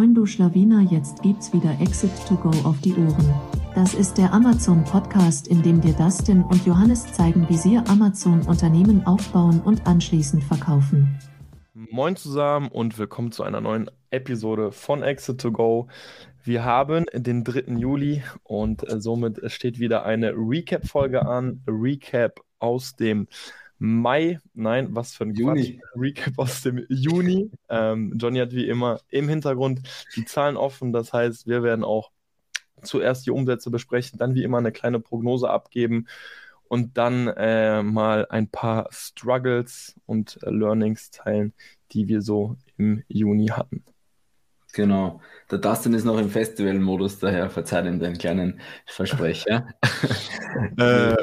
Moin du Schlawiner, jetzt gibt's wieder Exit to Go auf die Ohren. Das ist der Amazon Podcast, in dem dir Dustin und Johannes zeigen, wie sie Amazon Unternehmen aufbauen und anschließend verkaufen. Moin zusammen und willkommen zu einer neuen Episode von Exit to Go. Wir haben den 3. Juli und äh, somit steht wieder eine Recap-Folge an. Recap aus dem Mai, nein, was für ein Juni. Quatsch. Recap aus dem Juni. Ähm, Johnny hat wie immer im Hintergrund die Zahlen offen. Das heißt, wir werden auch zuerst die Umsätze besprechen, dann wie immer eine kleine Prognose abgeben und dann äh, mal ein paar Struggles und äh, Learnings teilen, die wir so im Juni hatten. Genau. Der Dustin ist noch im Festival-Modus, daher verzeiht ihm den kleinen Versprecher. äh,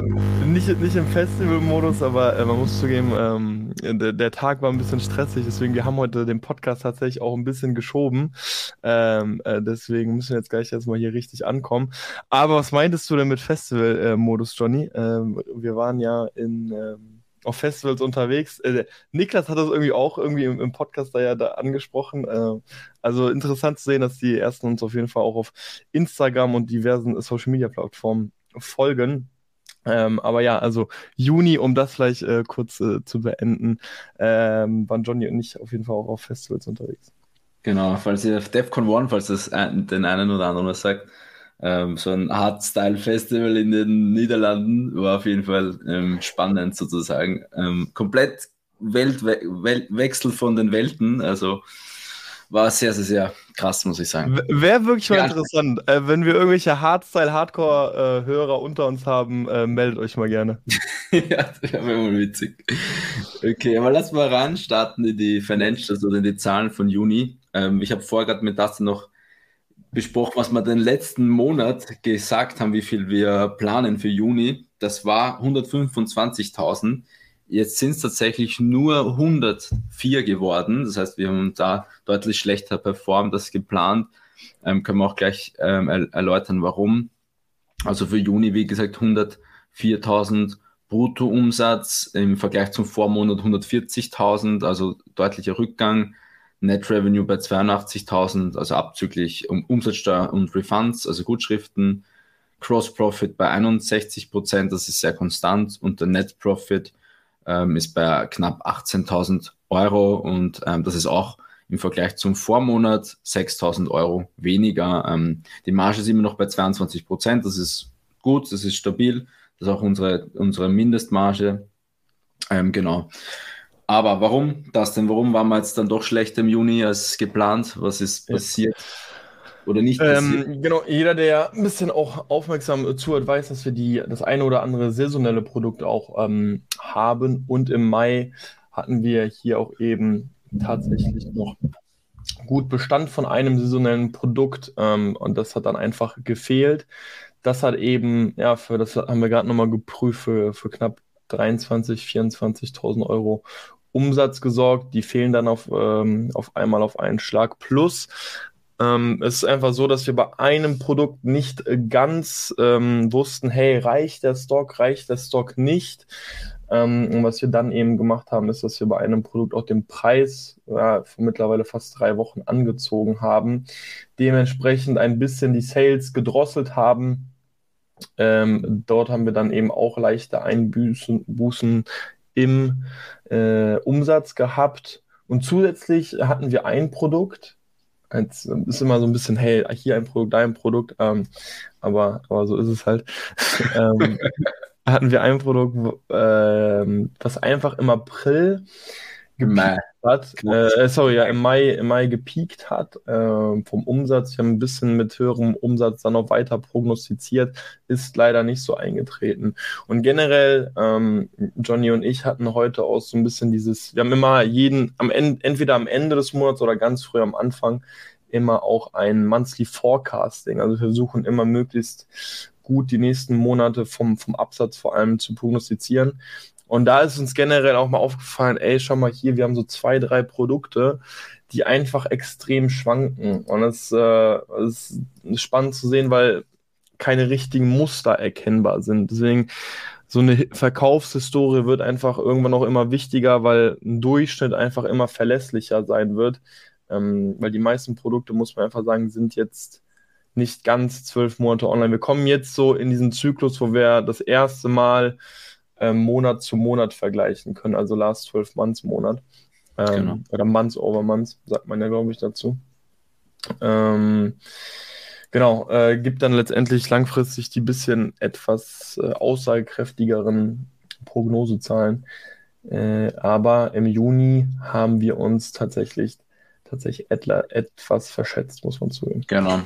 nicht, nicht im Festival-Modus, aber äh, man muss zugeben, ähm, der, der, Tag war ein bisschen stressig, deswegen wir haben heute den Podcast tatsächlich auch ein bisschen geschoben. Ähm, äh, deswegen müssen wir jetzt gleich erstmal hier richtig ankommen. Aber was meintest du denn mit Festival-Modus, Johnny? Ähm, wir waren ja in ähm, auf Festivals unterwegs. Äh, Niklas hat das irgendwie auch irgendwie im, im Podcast da ja da angesprochen. Äh, also interessant zu sehen, dass die ersten uns auf jeden Fall auch auf Instagram und diversen Social Media Plattformen folgen. Ähm, aber ja, also Juni, um das vielleicht äh, kurz äh, zu beenden, ähm, waren Johnny und ich auf jeden Fall auch auf Festivals unterwegs. Genau, falls ihr auf DEFCON One, falls das den einen oder anderen was sagt, ähm, so ein Hardstyle-Festival in den Niederlanden war auf jeden Fall ähm, spannend sozusagen. Ähm, komplett Weltwe Weltwechsel von den Welten, also war sehr, sehr, sehr krass, muss ich sagen. Wäre wirklich mal ja. interessant. Äh, wenn wir irgendwelche Hardstyle-Hardcore-Hörer äh, unter uns haben, äh, meldet euch mal gerne. ja, das wäre mal witzig. Okay, aber lass mal ran starten in die Financials oder in die Zahlen von Juni. Ähm, ich habe vorher gerade mit Dustin noch besprochen, was wir den letzten Monat gesagt haben, wie viel wir planen für Juni. Das war 125.000. Jetzt sind es tatsächlich nur 104 geworden. Das heißt, wir haben da deutlich schlechter performt als geplant. Ähm, können wir auch gleich ähm, erläutern, warum. Also für Juni, wie gesagt, 104.000 Bruttoumsatz im Vergleich zum Vormonat 140.000, also deutlicher Rückgang. Net Revenue bei 82.000, also abzüglich um Umsatzsteuer und Refunds, also Gutschriften. Cross Profit bei 61 Prozent, das ist sehr konstant und der Net Profit ähm, ist bei knapp 18.000 Euro und ähm, das ist auch im Vergleich zum Vormonat 6.000 Euro weniger. Ähm, die Marge ist immer noch bei 22 Prozent, das ist gut, das ist stabil, das ist auch unsere, unsere Mindestmarge. Ähm, genau. Aber warum das denn? Warum waren wir jetzt dann doch schlecht im Juni als geplant? Was ist passiert? Oder nicht ähm, genau, jeder, der ein bisschen auch aufmerksam zuhört, weiß, dass wir die, das eine oder andere saisonelle Produkt auch ähm, haben. Und im Mai hatten wir hier auch eben tatsächlich noch gut Bestand von einem saisonellen Produkt. Ähm, und das hat dann einfach gefehlt. Das hat eben, ja, für das haben wir gerade nochmal geprüft, für, für knapp 23, 24.000 Euro Umsatz gesorgt. Die fehlen dann auf, ähm, auf einmal auf einen Schlag. Plus, ähm, es ist einfach so, dass wir bei einem Produkt nicht ganz ähm, wussten, hey, reicht der Stock, reicht der Stock nicht. Ähm, und was wir dann eben gemacht haben, ist, dass wir bei einem Produkt auch den Preis ja, für mittlerweile fast drei Wochen angezogen haben. Dementsprechend ein bisschen die Sales gedrosselt haben. Ähm, dort haben wir dann eben auch leichte Einbußen Bußen im äh, Umsatz gehabt. Und zusätzlich hatten wir ein Produkt. Es ist immer so ein bisschen, hey, hier ein Produkt, da ein Produkt, ähm, aber, aber so ist es halt. ähm, hatten wir ein Produkt, ähm, was einfach im April gepiekt hat, äh, sorry, ja, im Mai, im Mai gepiekt hat äh, vom Umsatz. Wir haben ein bisschen mit höherem Umsatz dann noch weiter prognostiziert, ist leider nicht so eingetreten. Und generell, ähm, Johnny und ich hatten heute auch so ein bisschen dieses, wir haben immer jeden, am Ende, entweder am Ende des Monats oder ganz früh am Anfang, immer auch ein Monthly Forecasting. Also wir versuchen immer möglichst gut die nächsten Monate vom, vom Absatz vor allem zu prognostizieren. Und da ist uns generell auch mal aufgefallen, ey, schau mal hier, wir haben so zwei, drei Produkte, die einfach extrem schwanken. Und es äh, ist spannend zu sehen, weil keine richtigen Muster erkennbar sind. Deswegen so eine Verkaufshistorie wird einfach irgendwann auch immer wichtiger, weil ein Durchschnitt einfach immer verlässlicher sein wird ähm, weil die meisten Produkte, muss man einfach sagen, sind jetzt nicht ganz zwölf Monate online. Wir kommen jetzt so in diesen Zyklus, wo wir das erste Mal ähm, Monat zu Monat vergleichen können, also Last 12 Months Monat. Ähm, genau. Oder Months over Months, sagt man ja, glaube ich, dazu. Ähm, genau, äh, gibt dann letztendlich langfristig die bisschen etwas äh, aussagekräftigeren Prognosezahlen. Äh, aber im Juni haben wir uns tatsächlich, tatsächlich etwas verschätzt, muss man zugeben. Genau.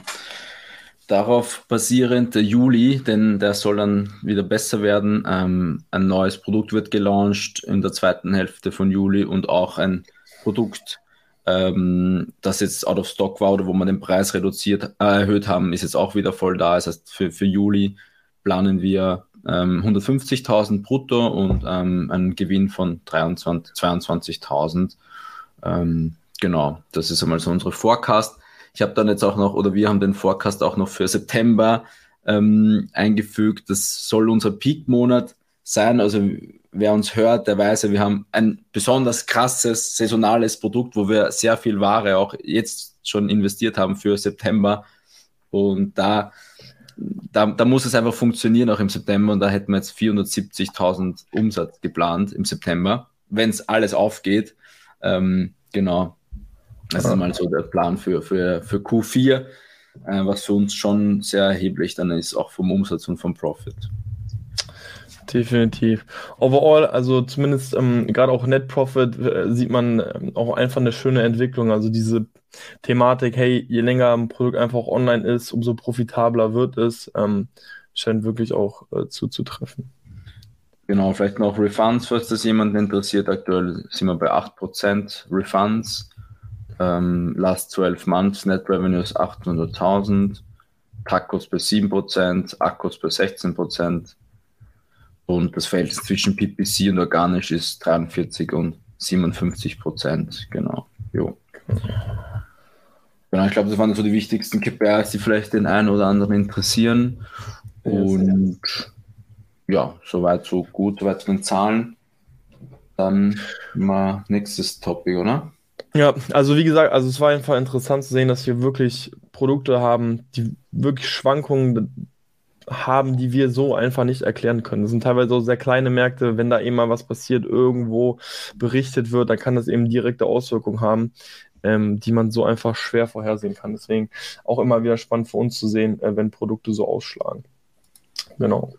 Darauf basierend der Juli, denn der soll dann wieder besser werden. Ähm, ein neues Produkt wird gelauncht in der zweiten Hälfte von Juli und auch ein Produkt, ähm, das jetzt out of stock war oder wo man den Preis reduziert, äh, erhöht haben, ist jetzt auch wieder voll da. Das heißt, für, für Juli planen wir ähm, 150.000 brutto und ähm, einen Gewinn von 22.000. Ähm, genau, das ist einmal so unsere Forecast. Ich habe dann jetzt auch noch, oder wir haben den Forecast auch noch für September ähm, eingefügt. Das soll unser Peak-Monat sein. Also wer uns hört, der weiß wir haben ein besonders krasses saisonales Produkt, wo wir sehr viel Ware auch jetzt schon investiert haben für September. Und da, da, da muss es einfach funktionieren, auch im September. Und da hätten wir jetzt 470.000 Umsatz geplant im September, wenn es alles aufgeht. Ähm, genau. Das ist mal so der Plan für, für, für Q4, äh, was für uns schon sehr erheblich dann ist, auch vom Umsatz und vom Profit. Definitiv. Overall, also zumindest ähm, gerade auch Net Profit äh, sieht man ähm, auch einfach eine schöne Entwicklung. Also diese Thematik, hey, je länger ein Produkt einfach online ist, umso profitabler wird es, ähm, scheint wirklich auch äh, zuzutreffen. Genau, vielleicht noch Refunds, falls das jemanden interessiert. Aktuell sind wir bei 8% Refunds. Ähm, last 12 Months Net Revenues 800.000, Tacos bei 7%, Akkus bei 16% und das Verhältnis zwischen PPC und organisch ist 43 und 57 Genau. Jo. Genau, ich glaube, das waren so die wichtigsten KPIs, die vielleicht den einen oder anderen interessieren. Und ja, soweit so gut, soweit zu den Zahlen. Dann mal nächstes Topic, oder? Ja, also wie gesagt, also es war einfach interessant zu sehen, dass wir wirklich Produkte haben, die wirklich Schwankungen haben, die wir so einfach nicht erklären können. Das sind teilweise so sehr kleine Märkte, wenn da eben mal was passiert, irgendwo berichtet wird, dann kann das eben direkte Auswirkungen haben, ähm, die man so einfach schwer vorhersehen kann. Deswegen auch immer wieder spannend für uns zu sehen, äh, wenn Produkte so ausschlagen. Genau.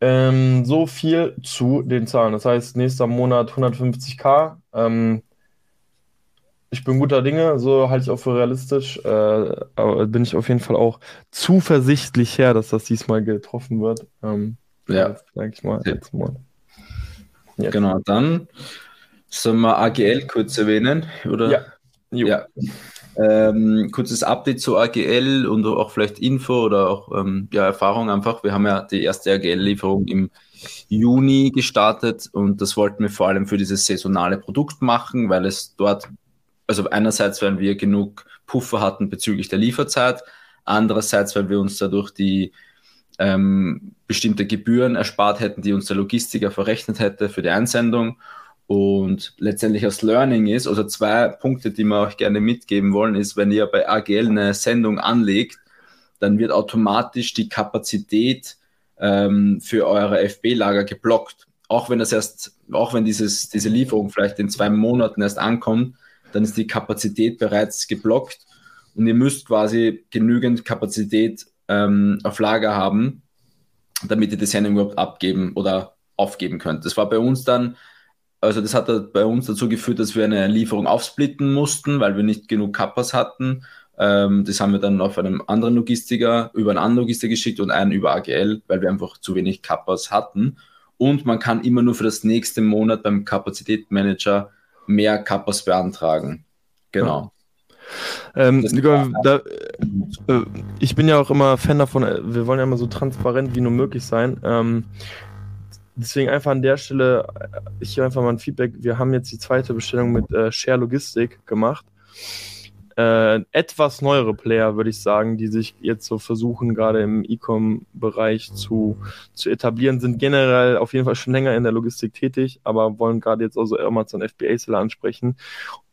Ähm, so viel zu den Zahlen. Das heißt, nächster Monat 150k. Ähm, ich bin guter Dinge, so halte ich auch für realistisch. Äh, aber bin ich auf jeden Fall auch zuversichtlich her, dass das diesmal getroffen wird. Ähm, ja. Sag ich mal, jetzt mal. Jetzt. Genau, dann sollen wir AGL kurz erwähnen, oder? Ja. Jo. ja. Ähm, kurzes Update zu AGL und auch vielleicht Info oder auch ähm, ja, Erfahrung einfach. Wir haben ja die erste AGL-Lieferung im Juni gestartet und das wollten wir vor allem für dieses saisonale Produkt machen, weil es dort also einerseits, weil wir genug Puffer hatten bezüglich der Lieferzeit, andererseits, weil wir uns dadurch die ähm, bestimmte Gebühren erspart hätten, die uns der Logistiker verrechnet hätte für die Einsendung. Und letztendlich das Learning ist, also zwei Punkte, die wir euch gerne mitgeben wollen, ist, wenn ihr bei AGL eine Sendung anlegt, dann wird automatisch die Kapazität ähm, für eure FB-Lager geblockt. Auch wenn das erst, auch wenn dieses, diese Lieferung vielleicht in zwei Monaten erst ankommt, dann ist die Kapazität bereits geblockt und ihr müsst quasi genügend Kapazität ähm, auf Lager haben, damit ihr die Sendung überhaupt abgeben oder aufgeben könnt. Das war bei uns dann, also das hat bei uns dazu geführt, dass wir eine Lieferung aufsplitten mussten, weil wir nicht genug Kappas hatten. Ähm, das haben wir dann auf einem anderen Logistiker, über einen anderen Logistiker geschickt und einen über AGL, weil wir einfach zu wenig Kappas hatten. Und man kann immer nur für das nächste Monat beim Kapazitätsmanager mehr Kappas beantragen. Genau. Ähm, da, äh, ich bin ja auch immer Fan davon, äh, wir wollen ja immer so transparent wie nur möglich sein. Ähm, deswegen einfach an der Stelle äh, hier einfach mal ein Feedback. Wir haben jetzt die zweite Bestellung mit äh, Share Logistik gemacht. Äh, etwas neuere Player, würde ich sagen, die sich jetzt so versuchen, gerade im E-Com-Bereich zu, zu etablieren, sind generell auf jeden Fall schon länger in der Logistik tätig, aber wollen gerade jetzt also Amazon FBA-Seller ansprechen.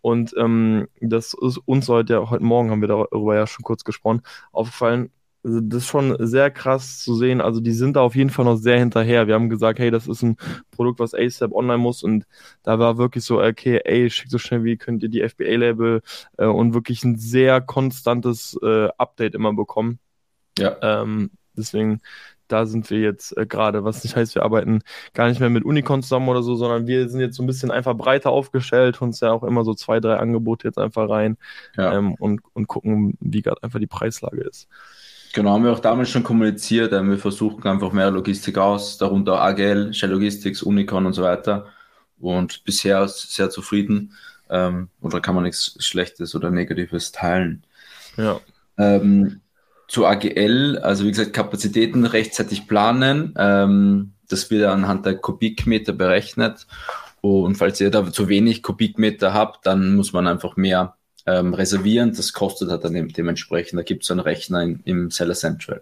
Und ähm, das ist uns heute, heute Morgen haben wir darüber ja schon kurz gesprochen, aufgefallen, also das ist schon sehr krass zu sehen. Also die sind da auf jeden Fall noch sehr hinterher. Wir haben gesagt, hey, das ist ein Produkt, was ASAP online muss und da war wirklich so, okay, ey, schickt so schnell wie könnt ihr die FBA-Label äh, und wirklich ein sehr konstantes äh, Update immer bekommen. Ja. Ähm, deswegen, da sind wir jetzt äh, gerade, was nicht heißt, wir arbeiten gar nicht mehr mit Unicon zusammen oder so, sondern wir sind jetzt so ein bisschen einfach breiter aufgestellt, uns ja auch immer so zwei, drei Angebote jetzt einfach rein ja. ähm, und, und gucken, wie gerade einfach die Preislage ist. Genau, haben wir auch damals schon kommuniziert. Wir versuchen einfach mehr Logistik aus, darunter AGL, Shell Logistics, Unicon und so weiter. Und bisher sehr zufrieden. Ähm, oder kann man nichts Schlechtes oder Negatives teilen. Ja. Ähm, zu AGL, also wie gesagt, Kapazitäten rechtzeitig planen. Ähm, das wird anhand der Kubikmeter berechnet. Und falls ihr da zu wenig Kubikmeter habt, dann muss man einfach mehr ähm, reservieren. Das kostet halt dann dementsprechend. Da gibt es so einen Rechner in, im Seller Central.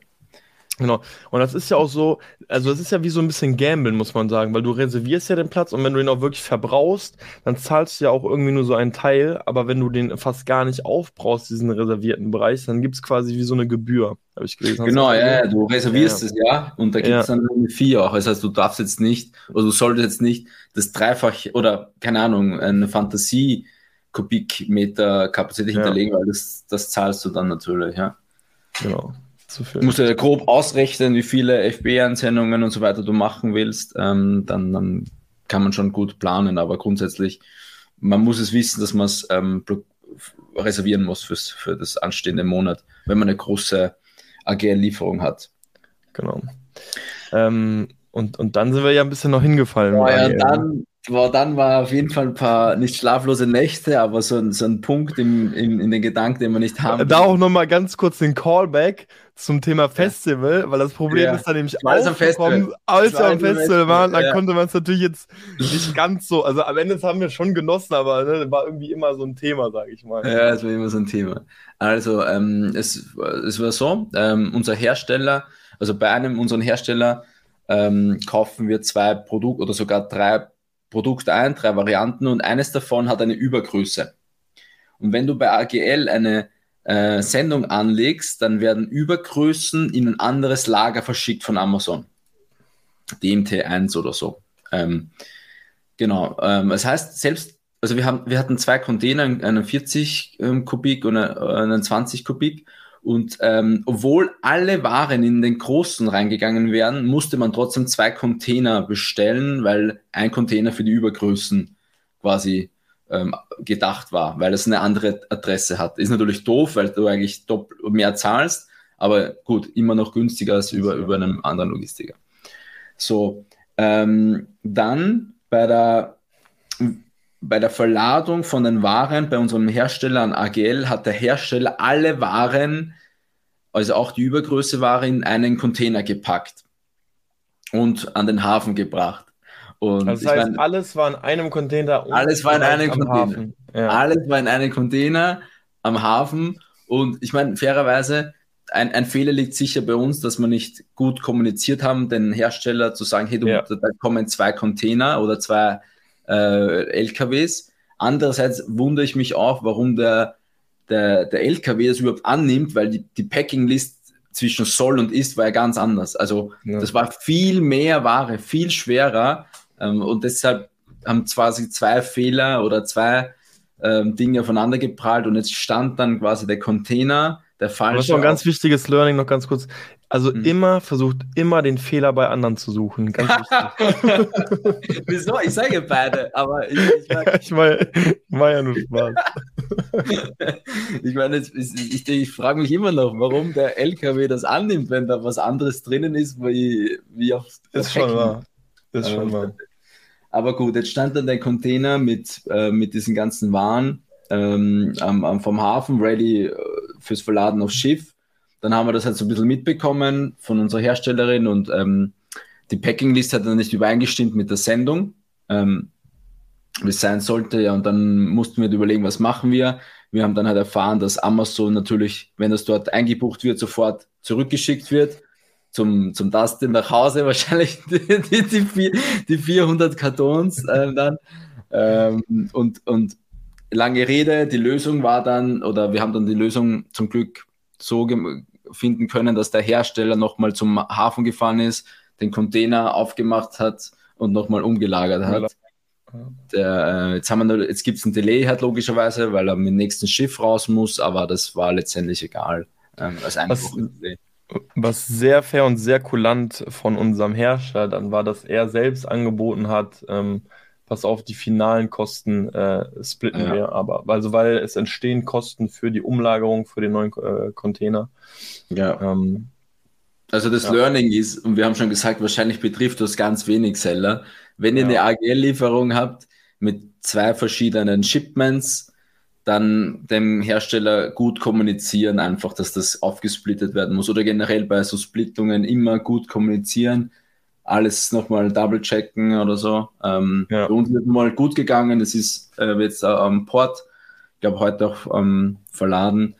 Genau. Und das ist ja auch so, also das ist ja wie so ein bisschen Gamblen, muss man sagen, weil du reservierst ja den Platz und wenn du ihn auch wirklich verbrauchst, dann zahlst du ja auch irgendwie nur so einen Teil, aber wenn du den fast gar nicht aufbrauchst, diesen reservierten Bereich, dann gibt es quasi wie so eine Gebühr, habe ich gelesen. Genau, ja, ja, du reservierst ja, es ja und da gibt es ja. dann eine Fee auch. Das heißt, du darfst jetzt nicht, oder du solltest jetzt nicht das Dreifach oder keine Ahnung, eine Fantasie Kubikmeter Kapazität ja. hinterlegen, weil das, das zahlst du dann natürlich, ja. Genau. Du musst ja grob ausrechnen, wie viele FB-Ansendungen und so weiter du machen willst, ähm, dann, dann kann man schon gut planen, aber grundsätzlich, man muss es wissen, dass man es ähm, reservieren muss fürs, für das anstehende Monat, wenn man eine große AGL-Lieferung hat. Genau. Ähm, und, und dann sind wir ja ein bisschen noch hingefallen. Ja, ja dann, Boah, dann war auf jeden Fall ein paar nicht schlaflose Nächte, aber so ein, so ein Punkt im, im, in den Gedanken, den wir nicht haben. Da auch nochmal ganz kurz den Callback zum Thema Festival, weil das Problem ja. ist dann nämlich als aufgekommen, als wir am Festival waren, da ja. konnte man es natürlich jetzt nicht ganz so, also am Ende haben wir schon genossen, aber ne, war irgendwie immer so ein Thema, sage ich mal. Ja, es war immer so ein Thema. Also ähm, es, es war so, ähm, unser Hersteller, also bei einem unserer Hersteller ähm, kaufen wir zwei Produkte oder sogar drei Produkt ein, drei Varianten und eines davon hat eine Übergröße. Und wenn du bei AGL eine äh, Sendung anlegst, dann werden Übergrößen in ein anderes Lager verschickt von Amazon. DMT1 oder so. Ähm, genau. Ähm, das heißt, selbst, also wir haben, wir hatten zwei Container, einen 40 ähm, Kubik und einen 20 Kubik und ähm, obwohl alle Waren in den großen reingegangen wären, musste man trotzdem zwei Container bestellen, weil ein Container für die Übergrößen quasi ähm, gedacht war, weil es eine andere Adresse hat. Ist natürlich doof, weil du eigentlich mehr zahlst, aber gut, immer noch günstiger als über, über einen anderen Logistiker. So, ähm, dann bei der bei der Verladung von den Waren bei unserem Hersteller an AGL hat der Hersteller alle Waren, also auch die Übergröße Ware, in einen Container gepackt und an den Hafen gebracht. Und das heißt, mein, alles war in einem Container. Alles war in einem Container. Ja. Alles war in einem Container am Hafen. Und ich meine, fairerweise, ein, ein, Fehler liegt sicher bei uns, dass wir nicht gut kommuniziert haben, den Hersteller zu sagen, hey, du, ja. da kommen zwei Container oder zwei äh, LKWs. Andererseits wundere ich mich auch, warum der, der, der LKW das überhaupt annimmt, weil die, die Packing-List zwischen soll und ist war ja ganz anders. Also ja. das war viel mehr Ware, viel schwerer ähm, und deshalb haben quasi zwei Fehler oder zwei ähm, Dinge aufeinander geprallt und jetzt stand dann quasi der Container, der falsche. Das ist ein ganz wichtiges Learning noch ganz kurz. Also hm. immer, versucht immer den Fehler bei anderen zu suchen. Ganz wichtig. Wieso? Ich sage beide, aber ich, ich meine. ich meine, war ja nur Spaß. ich meine, ich, ich, ich frage mich immer noch, warum der LKW das annimmt, wenn da was anderes drinnen ist, wie, wie auf Das ist schon wahr. Das ist schon wahr. Aber gut, jetzt stand dann der Container mit, äh, mit diesen ganzen Waren ähm, am, vom Hafen, ready äh, fürs Verladen aufs Schiff. Dann haben wir das halt so ein bisschen mitbekommen von unserer Herstellerin und ähm, die Packing-List hat dann nicht übereingestimmt mit der Sendung, ähm, wie es sein sollte. Ja, und dann mussten wir überlegen, was machen wir. Wir haben dann halt erfahren, dass Amazon natürlich, wenn das dort eingebucht wird, sofort zurückgeschickt wird zum, zum Dustin nach Hause, wahrscheinlich die, die, die, die 400 Kartons äh, dann. Ähm, und, und lange Rede, die Lösung war dann, oder wir haben dann die Lösung zum Glück so finden können, dass der Hersteller nochmal zum Hafen gefahren ist, den Container aufgemacht hat und nochmal umgelagert hat. Der, äh, jetzt haben wir jetzt gibt es ein Delay halt logischerweise, weil er mit dem nächsten Schiff raus muss, aber das war letztendlich egal. Ähm, als was, was sehr fair und sehr kulant von unserem Herrscher dann war, dass er selbst angeboten hat, ähm, pass auf, die finalen Kosten äh, splitten ja. wir, aber also weil es entstehen Kosten für die Umlagerung für den neuen äh, Container. Ja. Ähm, also das ja. Learning ist, und wir haben schon gesagt, wahrscheinlich betrifft das ganz wenig Seller. Wenn ihr ja. eine AGL-Lieferung habt mit zwei verschiedenen Shipments, dann dem Hersteller gut kommunizieren, einfach, dass das aufgesplittet werden muss oder generell bei so Splittungen immer gut kommunizieren, alles nochmal double checken oder so. Ähm, ja. Bei uns ist mal gut gegangen, es ist äh, jetzt am Port, ich glaube heute auch ähm, verladen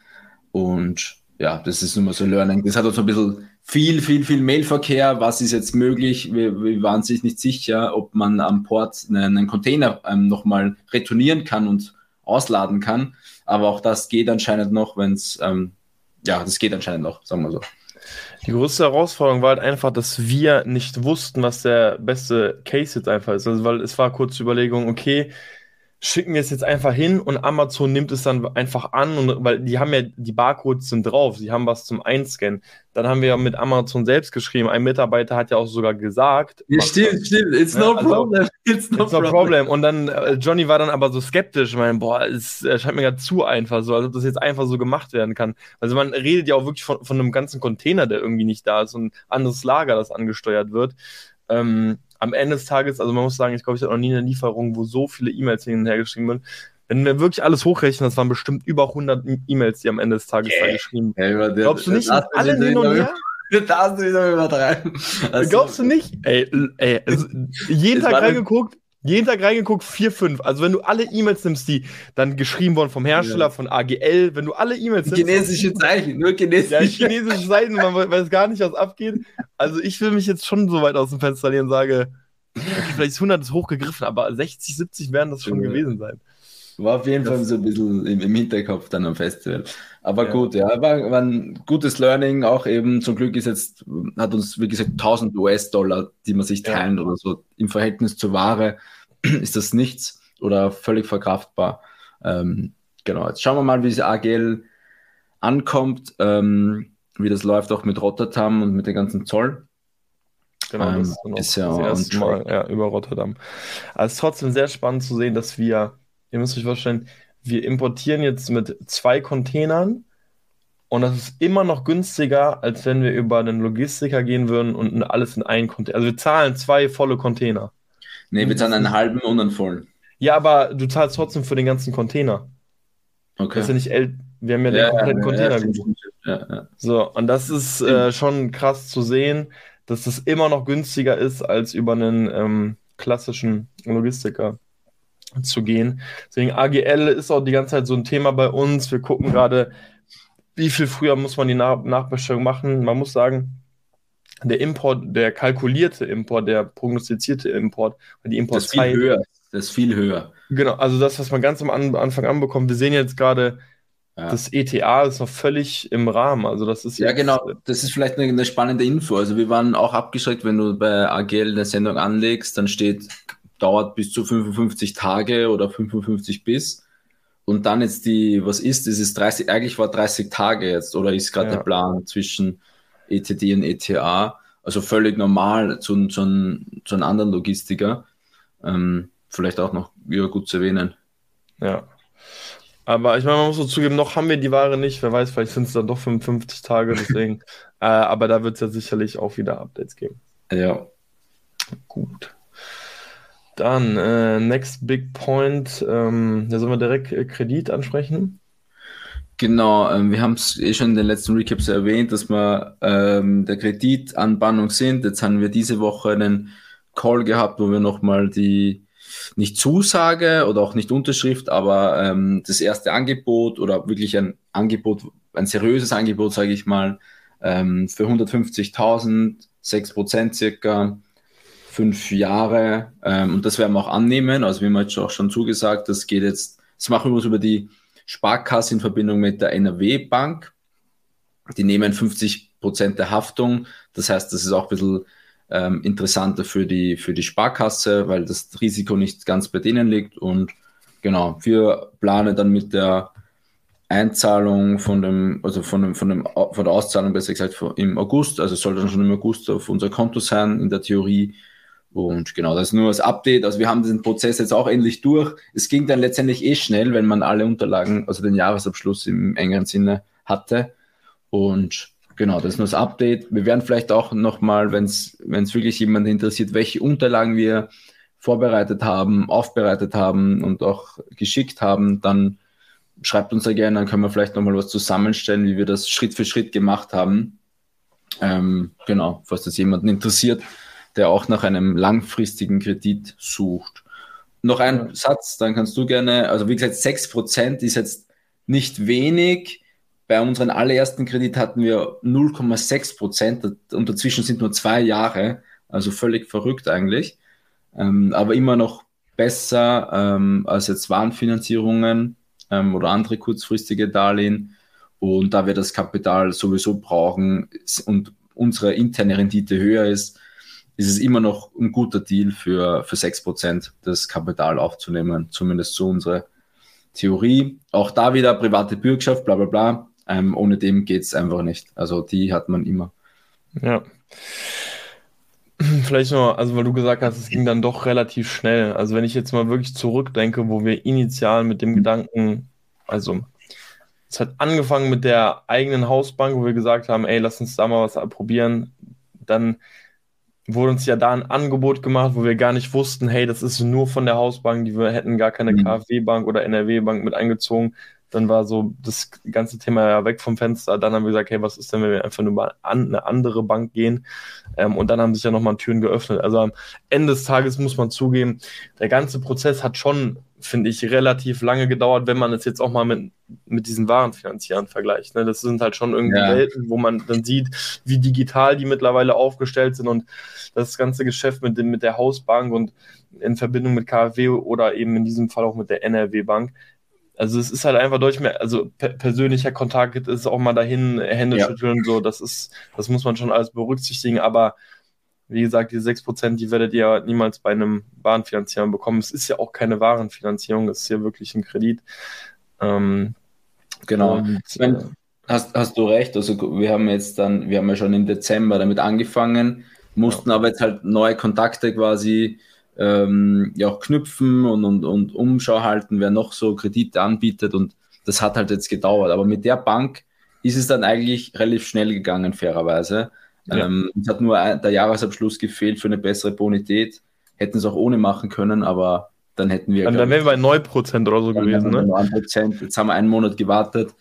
und ja, das ist immer so Learning. Das hat uns ein bisschen viel, viel, viel Mailverkehr. Was ist jetzt möglich? Wir, wir waren sich nicht sicher, ob man am Port einen, einen Container ähm, nochmal retournieren kann und ausladen kann. Aber auch das geht anscheinend noch, wenn es, ähm, ja, das geht anscheinend noch, sagen wir so. Die größte Herausforderung war halt einfach, dass wir nicht wussten, was der beste Case jetzt einfach ist. Also, weil es war kurz die Überlegung, okay, schicken wir es jetzt einfach hin und Amazon nimmt es dann einfach an, und, weil die haben ja, die Barcodes sind drauf, sie haben was zum Einscannen. Dann haben wir ja mit Amazon selbst geschrieben, ein Mitarbeiter hat ja auch sogar gesagt. Ja, stimmt, stimmt, it's no also, problem. It's no, it's no problem. problem. Und dann, äh, Johnny war dann aber so skeptisch, ich meine, boah, es scheint mir gerade zu einfach so, als ob das jetzt einfach so gemacht werden kann. Also man redet ja auch wirklich von, von einem ganzen Container, der irgendwie nicht da ist und ein anderes Lager, das angesteuert wird. Ähm, am Ende des Tages, also man muss sagen, ich glaube, ich hatte noch nie eine Lieferung, wo so viele E-Mails hin und her geschrieben werden. Wenn wir wirklich alles hochrechnen, das waren bestimmt über 100 E-Mails, die am Ende des Tages yeah. da geschrieben hey, Glaubst du nicht, alle hin und her? Das ist wieder übertreiben. Also, Glaubst du nicht? Ey, ey also jeden Tag reingeguckt, jeden Tag reingeguckt, vier, fünf. Also wenn du alle E-Mails nimmst, die dann geschrieben wurden vom Hersteller, ja. von AGL, wenn du alle E-Mails nimmst. Chinesische Zeichen, nur chinesische. Ja, chinesische Zeichen, man weiß gar nicht, was abgeht. Also ich will mich jetzt schon so weit aus dem Fenster lehnen und sage, okay, vielleicht ist 100 ist hochgegriffen, aber 60, 70 werden das schon ja. gewesen sein. War auf jeden Fall so ein bisschen im, im, Hinterkopf dann am Festival. Aber ja. gut, ja, war, war ein gutes Learning. Auch eben zum Glück ist jetzt, hat uns, wie gesagt, 1000 US-Dollar, die man sich teilen ja. oder so. Im Verhältnis zur Ware ist das nichts oder völlig verkraftbar. Ähm, genau, jetzt schauen wir mal, wie diese AGL ankommt, ähm, wie das läuft auch mit Rotterdam und mit dem ganzen Zoll. Genau, das ähm, ist, ist ja das erste Mal ja, über Rotterdam. Also es ist trotzdem sehr spannend zu sehen, dass wir ihr müsst euch vorstellen, wir importieren jetzt mit zwei Containern und das ist immer noch günstiger, als wenn wir über einen Logistiker gehen würden und alles in einen Container. Also wir zahlen zwei volle Container. Nee, wir zahlen einen halben und einen vollen. Ja, aber du zahlst trotzdem für den ganzen Container. Okay. Das ist ja nicht El wir haben ja, ja den kompletten ja, Container ja, gebucht. Ja, so, und das ist äh, schon krass zu sehen, dass das immer noch günstiger ist als über einen ähm, klassischen Logistiker zu gehen. Deswegen AGL ist auch die ganze Zeit so ein Thema bei uns. Wir gucken gerade, wie viel früher muss man die Nach Nachbestellung machen. Man muss sagen, der Import, der kalkulierte Import, der prognostizierte Import, die Importzeit. Das ist viel höher. Das ist viel höher. Genau, also das, was man ganz am Anfang anbekommt. Wir sehen jetzt gerade, ja. das ETA ist noch völlig im Rahmen. Also das ist ja genau. Das ist vielleicht eine, eine, spannende Info. Also wir waren auch abgeschreckt, wenn du bei AGL eine Sendung anlegst, dann steht dauert bis zu 55 Tage oder 55 bis. Und dann jetzt die, was ist, das ist 30, eigentlich war 30 Tage jetzt oder ist gerade ja. der Plan zwischen ETD und ETA. Also völlig normal zu, zu, zu einem anderen Logistiker. Ähm, vielleicht auch noch ja, gut zu erwähnen. Ja. Aber ich meine, man muss so zugeben, noch haben wir die Ware nicht. Wer weiß, vielleicht sind es dann doch 55 Tage, deswegen. äh, aber da wird es ja sicherlich auch wieder Updates geben. Ja. Gut. Dann, äh, next big point, ähm, da sollen wir direkt äh, Kredit ansprechen. Genau, ähm, wir haben es eh schon in den letzten Recaps erwähnt, dass wir ähm, der Kreditanbannung sind. Jetzt haben wir diese Woche einen Call gehabt, wo wir nochmal die nicht Zusage oder auch nicht Unterschrift, aber ähm, das erste Angebot oder wirklich ein Angebot, ein seriöses Angebot, sage ich mal, ähm, für 150.000, 6 Prozent circa, fünf Jahre. Ähm, und das werden wir auch annehmen. Also, wie wir jetzt auch schon zugesagt, das geht jetzt, das machen wir uns über die Sparkasse in Verbindung mit der NRW Bank. Die nehmen 50 Prozent der Haftung. Das heißt, das ist auch ein bisschen ähm, interessanter für die, für die Sparkasse, weil das Risiko nicht ganz bei denen liegt. Und genau, wir planen dann mit der Einzahlung von dem, also von dem, von dem, von der Auszahlung besser gesagt im August, also es soll dann schon im August auf unser Konto sein in der Theorie. Und genau, das ist nur das Update. Also wir haben diesen Prozess jetzt auch endlich durch. Es ging dann letztendlich eh schnell, wenn man alle Unterlagen, also den Jahresabschluss im engeren Sinne hatte. Und genau, das ist nur das Update. Wir werden vielleicht auch nochmal, wenn es wirklich jemand interessiert, welche Unterlagen wir vorbereitet haben, aufbereitet haben und auch geschickt haben, dann schreibt uns da gerne, dann können wir vielleicht nochmal was zusammenstellen, wie wir das Schritt für Schritt gemacht haben. Ähm, genau, falls das jemanden interessiert, der auch nach einem langfristigen Kredit sucht. Noch ein ja. Satz, dann kannst du gerne, also wie gesagt, 6% ist jetzt nicht wenig. Bei unserem allerersten Kredit hatten wir 0,6% und dazwischen sind nur zwei Jahre, also völlig verrückt eigentlich. Ähm, aber immer noch besser ähm, als jetzt Warenfinanzierungen ähm, oder andere kurzfristige Darlehen. Und da wir das Kapital sowieso brauchen und unsere interne Rendite höher ist, ist es immer noch ein guter Deal für, für 6% das Kapital aufzunehmen. Zumindest so unsere Theorie. Auch da wieder private Bürgschaft, bla bla bla. Ähm, ohne dem geht es einfach nicht. Also die hat man immer. Ja. Vielleicht noch, also weil du gesagt hast, es ging dann doch relativ schnell. Also wenn ich jetzt mal wirklich zurückdenke, wo wir initial mit dem Gedanken, also es hat angefangen mit der eigenen Hausbank, wo wir gesagt haben, ey, lass uns da mal was probieren. Dann wurde uns ja da ein Angebot gemacht, wo wir gar nicht wussten, hey, das ist nur von der Hausbank, die wir hätten gar keine mhm. KfW-Bank oder NRW-Bank mit eingezogen. Dann war so das ganze Thema ja weg vom Fenster. Dann haben wir gesagt, hey, was ist denn, wenn wir einfach nur mal an eine andere Bank gehen? Ähm, und dann haben sich ja nochmal Türen geöffnet. Also am Ende des Tages muss man zugeben, der ganze Prozess hat schon, finde ich, relativ lange gedauert, wenn man es jetzt auch mal mit, mit diesen Warenfinanzieren vergleicht. Ne? Das sind halt schon irgendwie ja. Welten, wo man dann sieht, wie digital die mittlerweile aufgestellt sind und das ganze Geschäft mit, dem, mit der Hausbank und in Verbindung mit KfW oder eben in diesem Fall auch mit der NRW-Bank also es ist halt einfach deutlich mehr, also per persönlicher Kontakt ist auch mal dahin, Hände ja. schütteln, so, das ist, das muss man schon alles berücksichtigen, aber wie gesagt, die 6%, die werdet ihr niemals bei einem Warenfinanzierung bekommen. Es ist ja auch keine Warenfinanzierung, es ist ja wirklich ein Kredit. Ähm, genau. Und, äh, hast, hast du recht, also wir haben jetzt dann, wir haben ja schon im Dezember damit angefangen, mussten ja. aber jetzt halt neue Kontakte quasi ähm, ja auch knüpfen und, und, und Umschau halten, wer noch so Kredite anbietet und das hat halt jetzt gedauert. Aber mit der Bank ist es dann eigentlich relativ schnell gegangen, fairerweise. Ja. Ähm, es hat nur der Jahresabschluss gefehlt für eine bessere Bonität. Hätten es auch ohne machen können, aber dann hätten wir. Dann, dann wären wir bei 9% oder so gewesen, ne? 9%. Jetzt haben wir einen Monat gewartet,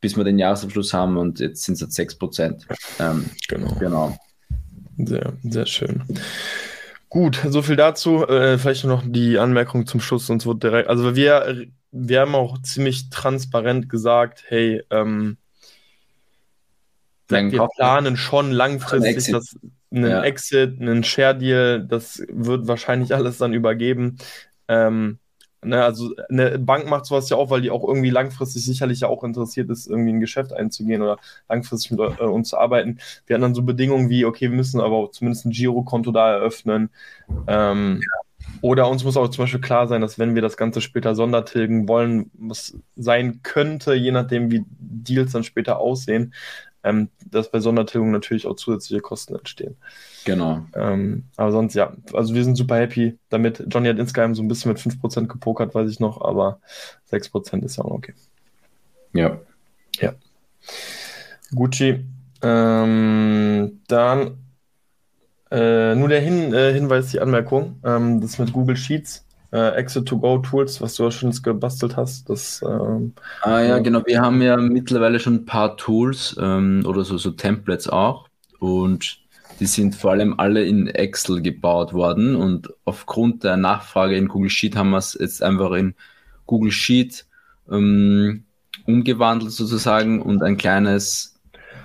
bis wir den Jahresabschluss haben und jetzt sind es halt 6%. Ähm, genau. genau. Sehr, sehr schön. Gut, so viel dazu. Äh, vielleicht noch die Anmerkung zum Schluss, sonst wird direkt. Also wir, wir haben auch ziemlich transparent gesagt, hey, ähm, wir planen schon langfristig das, einen ja. Exit, einen Share Deal, das wird wahrscheinlich alles dann übergeben. Ähm, Ne, also eine Bank macht sowas ja auch, weil die auch irgendwie langfristig sicherlich ja auch interessiert ist, irgendwie ein Geschäft einzugehen oder langfristig mit äh, uns zu arbeiten. Wir hatten dann so Bedingungen wie, okay, wir müssen aber auch zumindest ein Girokonto da eröffnen. Ähm. Oder uns muss auch zum Beispiel klar sein, dass wenn wir das Ganze später sondertilgen wollen, was sein könnte, je nachdem, wie Deals dann später aussehen, ähm, dass bei Sondertilgung natürlich auch zusätzliche Kosten entstehen. Genau. Ähm, aber sonst, ja, also wir sind super happy damit. Johnny hat insgesamt so ein bisschen mit 5% gepokert, weiß ich noch, aber 6% ist ja auch okay. Ja. Ja. Gucci. Ähm, dann äh, nur der Hin äh, Hinweis, die Anmerkung, ähm, das mit Google Sheets äh, Exit-to-Go-Tools, was du ja schon gebastelt hast. Das, ähm, ah ja, genau. Wir haben ja mittlerweile schon ein paar Tools ähm, oder so, so Templates auch. Und die sind vor allem alle in Excel gebaut worden und aufgrund der Nachfrage in Google Sheet haben wir es jetzt einfach in Google Sheet ähm, umgewandelt sozusagen und ein kleines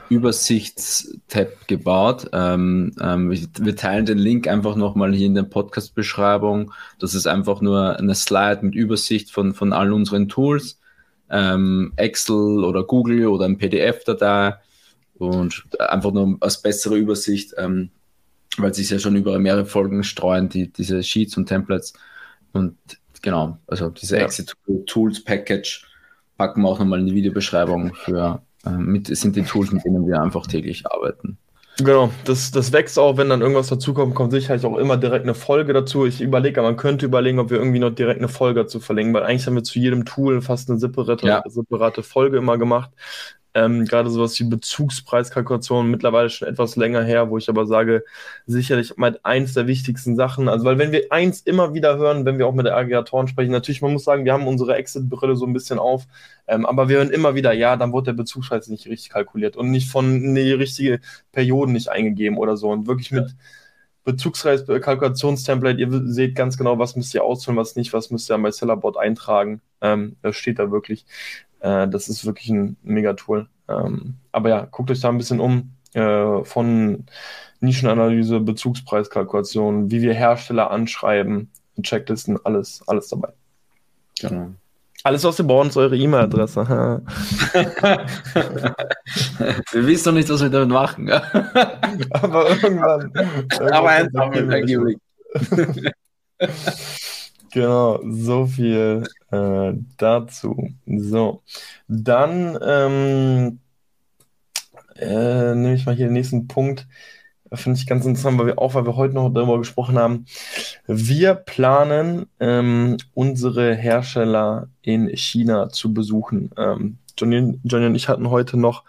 Übersichtstab gebaut. Ähm, ähm, wir teilen den Link einfach nochmal hier in der Podcast-Beschreibung. Das ist einfach nur eine Slide mit Übersicht von, von all unseren Tools. Ähm, Excel oder Google oder ein PDF-Datei und einfach nur als bessere Übersicht, ähm, weil sich ja schon über mehrere Folgen streuen, die, diese Sheets und Templates. Und genau, also diese ja. Exit Tools Package packen wir auch nochmal in die Videobeschreibung für äh, mit, sind die Tools, mit denen wir einfach täglich arbeiten. Genau, das, das wächst auch, wenn dann irgendwas dazukommt, kommt sicherlich auch immer direkt eine Folge dazu. Ich überlege, man könnte überlegen, ob wir irgendwie noch direkt eine Folge dazu verlegen, weil eigentlich haben wir zu jedem Tool fast eine separate, ja. separate Folge immer gemacht. Ähm, Gerade sowas wie Bezugspreiskalkulation mittlerweile schon etwas länger her, wo ich aber sage, sicherlich mal eins der wichtigsten Sachen. Also, weil wenn wir eins immer wieder hören, wenn wir auch mit der Aggregatoren sprechen, natürlich, man muss sagen, wir haben unsere Exit-Brille so ein bisschen auf, ähm, aber wir hören immer wieder, ja, dann wurde der Bezugspreis nicht richtig kalkuliert und nicht von die richtige Perioden nicht eingegeben oder so. Und wirklich mit Bezugspreis-Kalkulationstemplate, ihr seht ganz genau, was müsst ihr ausfüllen, was nicht, was müsst ihr bei Sellerbot eintragen. Ähm, das steht da wirklich. Äh, das ist wirklich ein Mega-Tool. Ähm, aber ja, guckt euch da ein bisschen um. Äh, von Nischenanalyse, Bezugspreiskalkulation, wie wir Hersteller anschreiben, Checklisten, alles, alles dabei. Genau. Alles, was wir brauchen, ist eure E-Mail-Adresse. wir wissen doch nicht, was wir damit machen. Aber irgendwann. Aber einfach mit Genau, so viel äh, dazu. So, dann ähm, äh, nehme ich mal hier den nächsten Punkt. Finde ich ganz interessant, weil wir auch, weil wir heute noch darüber gesprochen haben. Wir planen, ähm, unsere Hersteller in China zu besuchen. Ähm, Johnny, Johnny und ich hatten heute noch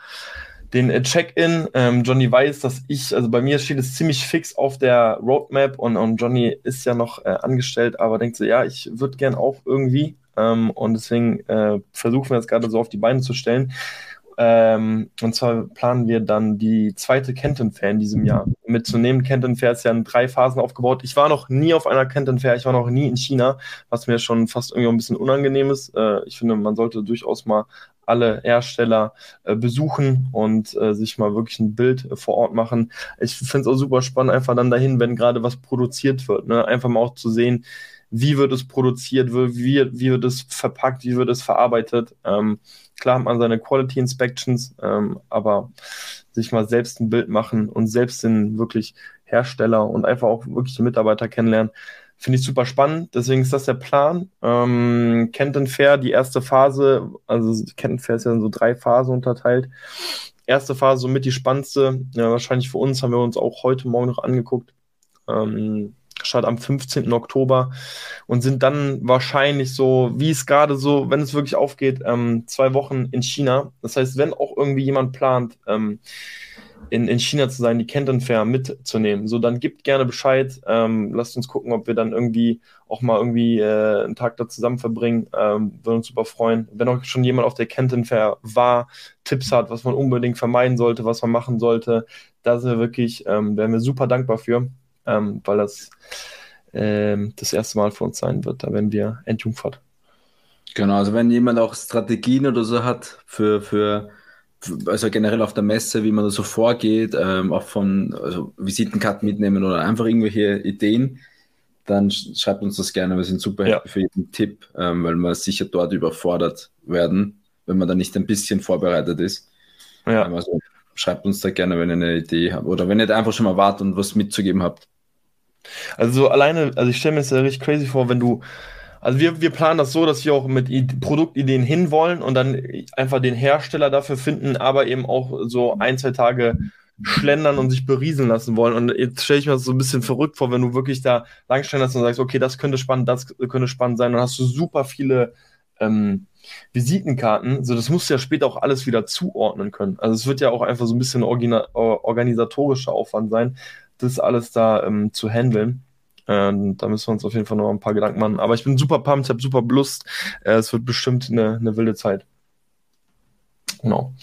den äh, Check-in. Ähm, Johnny weiß, dass ich, also bei mir steht es ziemlich fix auf der Roadmap und, und Johnny ist ja noch äh, angestellt, aber denkt so, ja, ich würde gern auch irgendwie. Ähm, und deswegen äh, versuchen wir jetzt gerade so auf die Beine zu stellen. Ähm, und zwar planen wir dann die zweite Kenton Fair in diesem Jahr mitzunehmen. Kenton Fair ist ja in drei Phasen aufgebaut. Ich war noch nie auf einer Kenton Fair, ich war noch nie in China, was mir schon fast irgendwie ein bisschen unangenehm ist. Äh, ich finde, man sollte durchaus mal alle Hersteller äh, besuchen und äh, sich mal wirklich ein Bild äh, vor Ort machen. Ich finde es auch super spannend, einfach dann dahin, wenn gerade was produziert wird. Ne? Einfach mal auch zu sehen, wie wird es produziert, wie, wie wird es verpackt, wie wird es verarbeitet. Ähm, klar hat man seine Quality Inspections, ähm, aber sich mal selbst ein Bild machen und selbst den wirklich Hersteller und einfach auch wirklich die Mitarbeiter kennenlernen, Finde ich super spannend, deswegen ist das der Plan. Ähm, Kenton Fair, die erste Phase, also Kenton Fair ist ja in so drei Phasen unterteilt. Erste Phase somit die spannendste, ja, wahrscheinlich für uns, haben wir uns auch heute Morgen noch angeguckt. Ähm, statt am 15. Oktober und sind dann wahrscheinlich so, wie es gerade so, wenn es wirklich aufgeht, ähm, zwei Wochen in China. Das heißt, wenn auch irgendwie jemand plant, ähm, in, in China zu sein, die Canton Fair mitzunehmen. So, dann gibt gerne Bescheid. Ähm, lasst uns gucken, ob wir dann irgendwie auch mal irgendwie äh, einen Tag da zusammen verbringen. Ähm, würden uns super freuen. Wenn auch schon jemand auf der Canton Fair war, Tipps hat, was man unbedingt vermeiden sollte, was man machen sollte, da sind wir wirklich, ähm, wären wir super dankbar für, ähm, weil das ähm, das erste Mal für uns sein wird. Da werden wir Endjungfahrt. Genau, also wenn jemand auch Strategien oder so hat für, für also generell auf der Messe, wie man da so vorgeht, ähm, auch von also Visitenkarten mitnehmen oder einfach irgendwelche Ideen, dann schreibt uns das gerne. Wir sind super ja. für jeden Tipp, ähm, weil wir sicher dort überfordert werden, wenn man da nicht ein bisschen vorbereitet ist. Ja. Ähm, also schreibt uns da gerne, wenn ihr eine Idee habt oder wenn ihr einfach schon mal wartet und was mitzugeben habt. Also alleine, also ich stelle mir das ja richtig crazy vor, wenn du also wir, wir planen das so, dass wir auch mit I Produktideen hinwollen und dann einfach den Hersteller dafür finden, aber eben auch so ein, zwei Tage schlendern und sich berieseln lassen wollen. Und jetzt stelle ich mir das so ein bisschen verrückt vor, wenn du wirklich da langschlenderst und sagst, okay, das könnte spannend, das könnte spannend sein. Dann hast du super viele ähm, Visitenkarten. So, das musst du ja später auch alles wieder zuordnen können. Also es wird ja auch einfach so ein bisschen organisatorischer Aufwand sein, das alles da ähm, zu handeln. Ähm, da müssen wir uns auf jeden Fall noch ein paar Gedanken machen. Aber ich bin super pumped, ich habe super Lust. Äh, es wird bestimmt eine, eine wilde Zeit. Genau.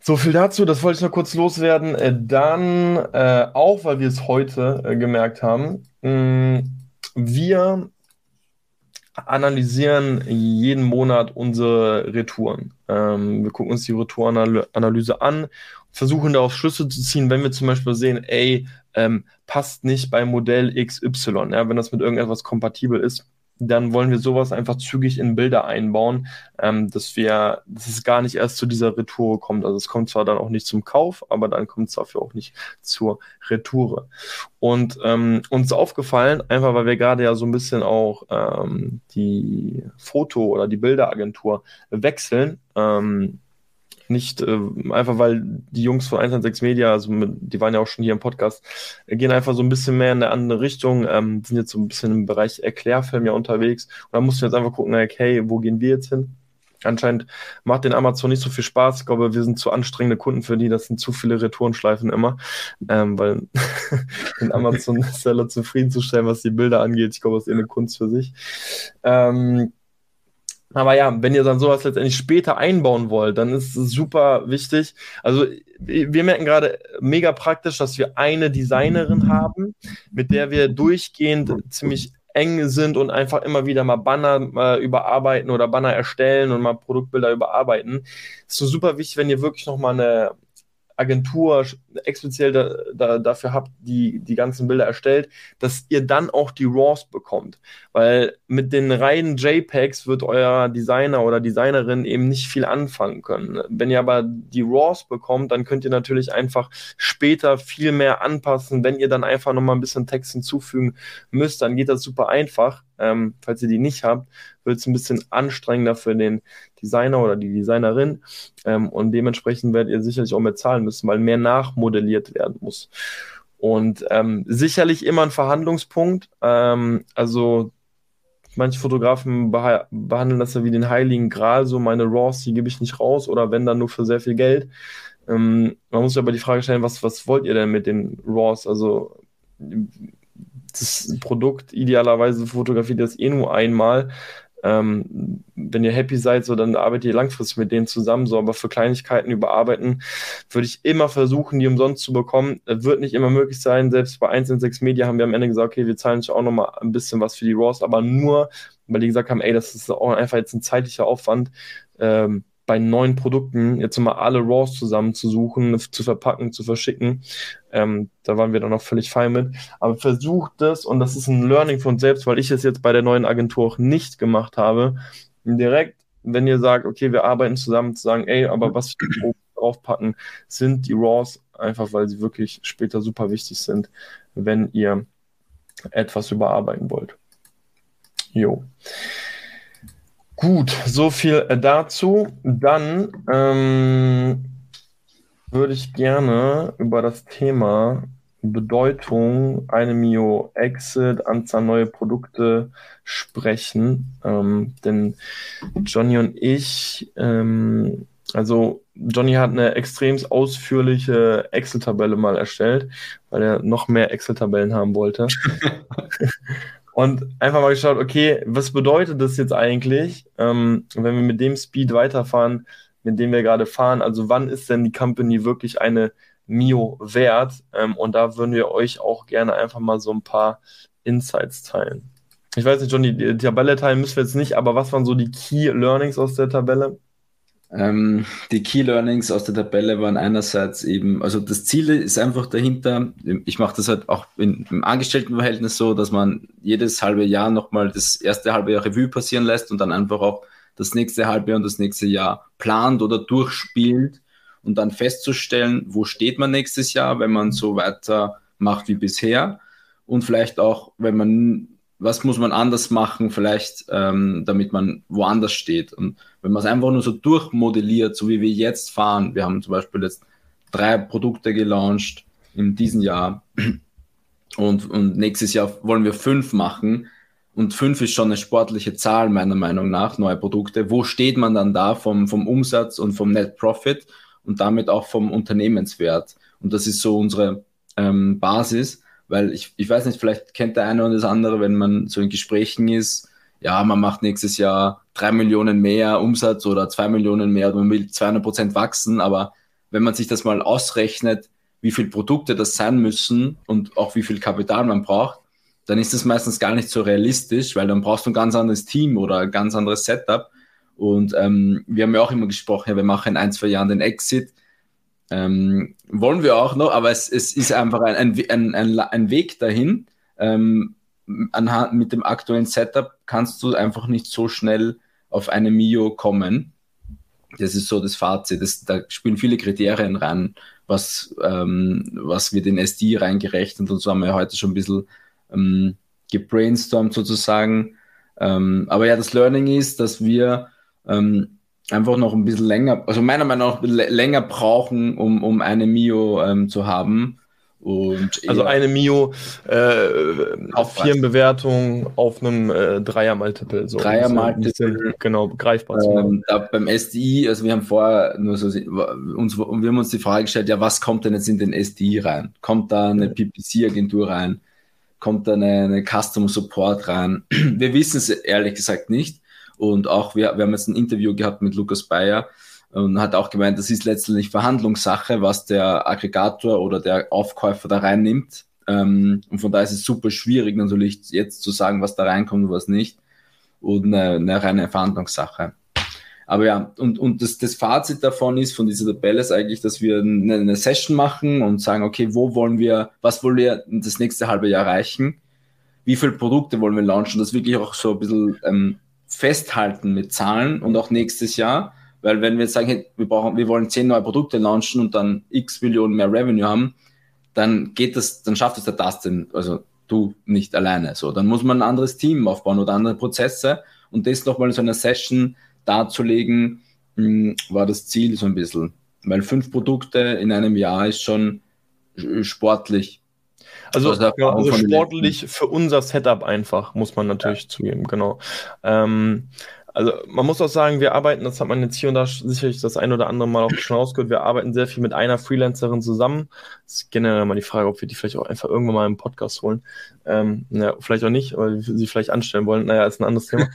So viel dazu, das wollte ich noch kurz loswerden. Äh, dann, äh, auch weil wir es heute äh, gemerkt haben, mh, mm, wir analysieren jeden Monat unsere Retouren. Ähm, wir gucken uns die Retourenanalyse an, versuchen daraus Schlüsse zu ziehen, wenn wir zum Beispiel sehen, ey, ähm, passt nicht bei Modell XY, ja, wenn das mit irgendetwas kompatibel ist dann wollen wir sowas einfach zügig in Bilder einbauen, ähm, dass wir, dass es gar nicht erst zu dieser Retour kommt. Also es kommt zwar dann auch nicht zum Kauf, aber dann kommt es dafür auch nicht zur Retour. Und ähm, uns aufgefallen, einfach weil wir gerade ja so ein bisschen auch ähm, die Foto- oder die Bilderagentur wechseln, ähm, nicht äh, einfach, weil die Jungs von 116 Media, also mit, die waren ja auch schon hier im Podcast, äh, gehen einfach so ein bisschen mehr in eine andere Richtung, ähm, sind jetzt so ein bisschen im Bereich Erklärfilm ja unterwegs. Und da mussten wir jetzt einfach gucken, okay, wo gehen wir jetzt hin? Anscheinend macht den Amazon nicht so viel Spaß. Ich glaube, wir sind zu anstrengende Kunden für die. Das sind zu viele Retourenschleifen immer, ähm, weil den Amazon-Seller zufriedenzustellen, was die Bilder angeht. Ich glaube, das ist eh eine Kunst für sich. Ähm, aber ja, wenn ihr dann sowas letztendlich später einbauen wollt, dann ist es super wichtig. Also wir merken gerade mega praktisch, dass wir eine Designerin haben, mit der wir durchgehend ziemlich eng sind und einfach immer wieder mal Banner äh, überarbeiten oder Banner erstellen und mal Produktbilder überarbeiten. Ist so super wichtig, wenn ihr wirklich noch mal eine Agentur explizit da, da, dafür habt, die die ganzen Bilder erstellt, dass ihr dann auch die RAWs bekommt. Weil mit den reinen JPEGs wird euer Designer oder Designerin eben nicht viel anfangen können. Wenn ihr aber die RAWs bekommt, dann könnt ihr natürlich einfach später viel mehr anpassen. Wenn ihr dann einfach nochmal ein bisschen Text hinzufügen müsst, dann geht das super einfach. Ähm, falls ihr die nicht habt, wird es ein bisschen anstrengender für den Designer oder die Designerin. Ähm, und dementsprechend werdet ihr sicherlich auch mehr zahlen müssen, weil mehr nachmodelliert werden muss. Und ähm, sicherlich immer ein Verhandlungspunkt. Ähm, also manche Fotografen beha behandeln das ja wie den heiligen Gral, so meine Raws, die gebe ich nicht raus oder wenn dann nur für sehr viel Geld. Ähm, man muss aber die Frage stellen, was, was wollt ihr denn mit den Raws? Also das Produkt idealerweise fotografiert das eh nur einmal. Ähm, wenn ihr happy seid, so dann arbeitet ihr langfristig mit denen zusammen. So, aber für Kleinigkeiten überarbeiten würde ich immer versuchen, die umsonst zu bekommen. Das wird nicht immer möglich sein. Selbst bei 1 in 6 Media haben wir am Ende gesagt, okay, wir zahlen euch auch nochmal ein bisschen was für die Raws, aber nur, weil die gesagt haben, ey, das ist auch einfach jetzt ein zeitlicher Aufwand. Ähm, bei neuen Produkten jetzt mal alle Raws zusammenzusuchen, zu verpacken, zu verschicken. Ähm, da waren wir dann auch völlig fein mit. Aber versucht es, und das ist ein Learning von selbst, weil ich es jetzt bei der neuen Agentur auch nicht gemacht habe, direkt, wenn ihr sagt, okay, wir arbeiten zusammen, zu sagen, ey, aber was wir draufpacken, sind die Raws, einfach weil sie wirklich später super wichtig sind, wenn ihr etwas überarbeiten wollt. Jo. Gut, so viel äh, dazu. Dann ähm, würde ich gerne über das Thema Bedeutung, eine Mio Exit, Anzahl neue Produkte sprechen. Ähm, denn Johnny und ich, ähm, also Johnny hat eine extrem ausführliche Excel-Tabelle mal erstellt, weil er noch mehr Excel-Tabellen haben wollte. Und einfach mal geschaut, okay, was bedeutet das jetzt eigentlich, ähm, wenn wir mit dem Speed weiterfahren, mit dem wir gerade fahren? Also wann ist denn die Company wirklich eine Mio wert? Ähm, und da würden wir euch auch gerne einfach mal so ein paar Insights teilen. Ich weiß nicht, John, die, die Tabelle teilen müssen wir jetzt nicht, aber was waren so die Key Learnings aus der Tabelle? Ähm, die Key Learnings aus der Tabelle waren einerseits eben, also das Ziel ist einfach dahinter, ich mache das halt auch in, im Angestelltenverhältnis so, dass man jedes halbe Jahr nochmal das erste halbe Jahr Revue passieren lässt und dann einfach auch das nächste halbe Jahr und das nächste Jahr plant oder durchspielt und dann festzustellen, wo steht man nächstes Jahr, wenn man so weiter macht wie bisher und vielleicht auch, wenn man was muss man anders machen, vielleicht, ähm, damit man woanders steht. Und wenn man es einfach nur so durchmodelliert, so wie wir jetzt fahren, wir haben zum Beispiel jetzt drei Produkte gelauncht in diesem Jahr und, und nächstes Jahr wollen wir fünf machen. Und fünf ist schon eine sportliche Zahl, meiner Meinung nach, neue Produkte. Wo steht man dann da vom, vom Umsatz und vom Net Profit und damit auch vom Unternehmenswert? Und das ist so unsere ähm, Basis weil ich, ich weiß nicht, vielleicht kennt der eine oder das andere, wenn man so in Gesprächen ist, ja, man macht nächstes Jahr drei Millionen mehr Umsatz oder zwei Millionen mehr man will 200 Prozent wachsen, aber wenn man sich das mal ausrechnet, wie viele Produkte das sein müssen und auch wie viel Kapital man braucht, dann ist das meistens gar nicht so realistisch, weil dann brauchst du ein ganz anderes Team oder ein ganz anderes Setup. Und ähm, wir haben ja auch immer gesprochen, ja, wir machen in ein, zwei Jahren den Exit. Ähm, wollen wir auch noch, aber es, es ist einfach ein, ein, ein, ein Weg dahin. Ähm, anhand mit dem aktuellen Setup kannst du einfach nicht so schnell auf eine Mio kommen. Das ist so das Fazit. Das, da spielen viele Kriterien rein, was, ähm, was wir den SD reingerechnet und so haben wir heute schon ein bisschen ähm, gebrainstormt sozusagen. Ähm, aber ja, das Learning ist, dass wir ähm, einfach noch ein bisschen länger, also meiner Meinung nach länger brauchen, um, um eine Mio ähm, zu haben. Und also eine Mio äh, auf Firmenbewertung auf einem äh, Dreier-Multiple. So Dreier-Multiple. Genau, greifbar. Ähm, beim SDI, also wir haben vorher nur so, uns, wir haben uns die Frage gestellt, ja, was kommt denn jetzt in den SDI rein? Kommt da eine PPC-Agentur rein? Kommt da eine, eine Customer Support rein? Wir wissen es ehrlich gesagt nicht. Und auch wir, wir haben jetzt ein Interview gehabt mit Lukas Bayer und hat auch gemeint, das ist letztendlich Verhandlungssache, was der Aggregator oder der Aufkäufer da reinnimmt. Ähm, und von daher ist es super schwierig natürlich jetzt zu sagen, was da reinkommt und was nicht. Und eine, eine reine Verhandlungssache. Aber ja, und, und das, das Fazit davon ist, von dieser Tabelle ist eigentlich, dass wir eine, eine Session machen und sagen, okay, wo wollen wir, was wollen wir das nächste halbe Jahr erreichen? Wie viele Produkte wollen wir launchen? Das wirklich auch so ein bisschen ähm, festhalten mit Zahlen und auch nächstes Jahr. Weil wenn wir jetzt sagen, hey, wir brauchen, wir wollen zehn neue Produkte launchen und dann x Millionen mehr Revenue haben, dann geht das, dann schafft es der Dustin, also du nicht alleine. So, dann muss man ein anderes Team aufbauen oder andere Prozesse und das nochmal in so einer Session darzulegen, hm, war das Ziel so ein bisschen. Weil fünf Produkte in einem Jahr ist schon sportlich. Also, also, ja, also sportlich für unser Setup einfach, muss man natürlich ja. zugeben, genau. Ähm, also man muss auch sagen, wir arbeiten, das hat man jetzt hier und da sicherlich das ein oder andere Mal auch schon rausgehört, wir arbeiten sehr viel mit einer Freelancerin zusammen. Das ist generell mal die Frage, ob wir die vielleicht auch einfach irgendwann mal im Podcast holen. Ähm, ja, vielleicht auch nicht, weil wir sie vielleicht anstellen wollen. Naja, ist ein anderes Thema.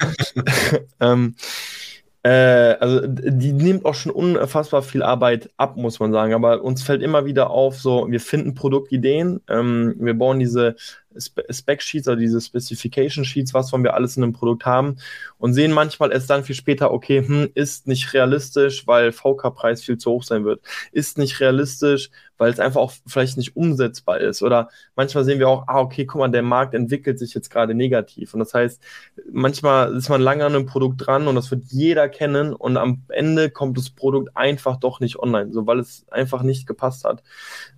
ähm, äh, also die nimmt auch schon unfassbar viel Arbeit ab, muss man sagen. Aber uns fällt immer wieder auf, so wir finden Produktideen, ähm, wir bauen diese Spec-Sheets oder diese Specification-Sheets, was wollen wir alles in einem Produkt haben und sehen manchmal erst dann viel später, okay, hm, ist nicht realistisch, weil VK-Preis viel zu hoch sein wird. Ist nicht realistisch, weil es einfach auch vielleicht nicht umsetzbar ist. Oder manchmal sehen wir auch, ah, okay, guck mal, der Markt entwickelt sich jetzt gerade negativ. Und das heißt, manchmal ist man lange an einem Produkt dran und das wird jeder kennen und am Ende kommt das Produkt einfach doch nicht online, so weil es einfach nicht gepasst hat.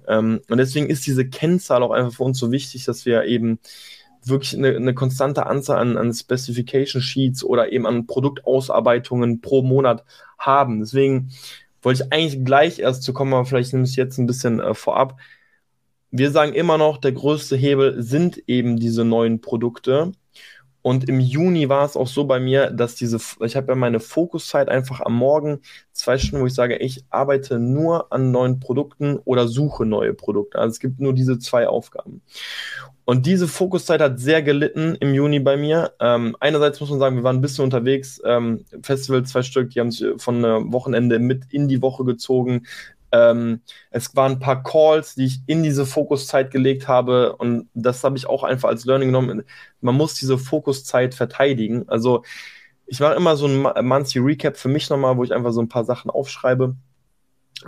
Ähm, und deswegen ist diese Kennzahl auch einfach für uns so wichtig, dass wir eben wirklich eine, eine konstante Anzahl an, an Specification Sheets oder eben an Produktausarbeitungen pro Monat haben. Deswegen wollte ich eigentlich gleich erst zu kommen, aber vielleicht nehme ich jetzt ein bisschen äh, vorab. Wir sagen immer noch, der größte Hebel sind eben diese neuen Produkte. Und im Juni war es auch so bei mir, dass diese, ich habe ja meine Fokuszeit einfach am Morgen, zwei Stunden, wo ich sage, ich arbeite nur an neuen Produkten oder suche neue Produkte. Also es gibt nur diese zwei Aufgaben. Und diese Fokuszeit hat sehr gelitten im Juni bei mir. Ähm, einerseits muss man sagen, wir waren ein bisschen unterwegs, ähm, Festival zwei Stück, die haben sich von äh, Wochenende mit in die Woche gezogen. Ähm, es waren ein paar Calls, die ich in diese Fokuszeit gelegt habe und das habe ich auch einfach als Learning genommen. Man muss diese Fokuszeit verteidigen. Also ich mache immer so ein Monthly Recap für mich nochmal, wo ich einfach so ein paar Sachen aufschreibe.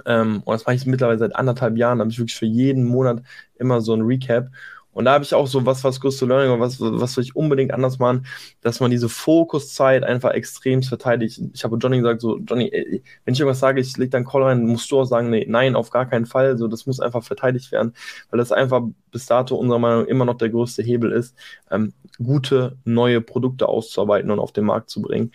Ähm, und das mache ich mittlerweile seit anderthalb Jahren. Da habe ich wirklich für jeden Monat immer so ein Recap. Und da habe ich auch so was, was größte Learning, was, was will ich unbedingt anders machen, dass man diese Fokuszeit einfach extrem verteidigt. Ich habe Johnny gesagt, so, Johnny, ey, wenn ich irgendwas sage, ich leg deinen Call rein, musst du auch sagen, nee, nein, auf gar keinen Fall. So, das muss einfach verteidigt werden, weil das einfach bis dato unserer Meinung immer noch der größte Hebel ist, ähm, gute neue Produkte auszuarbeiten und auf den Markt zu bringen.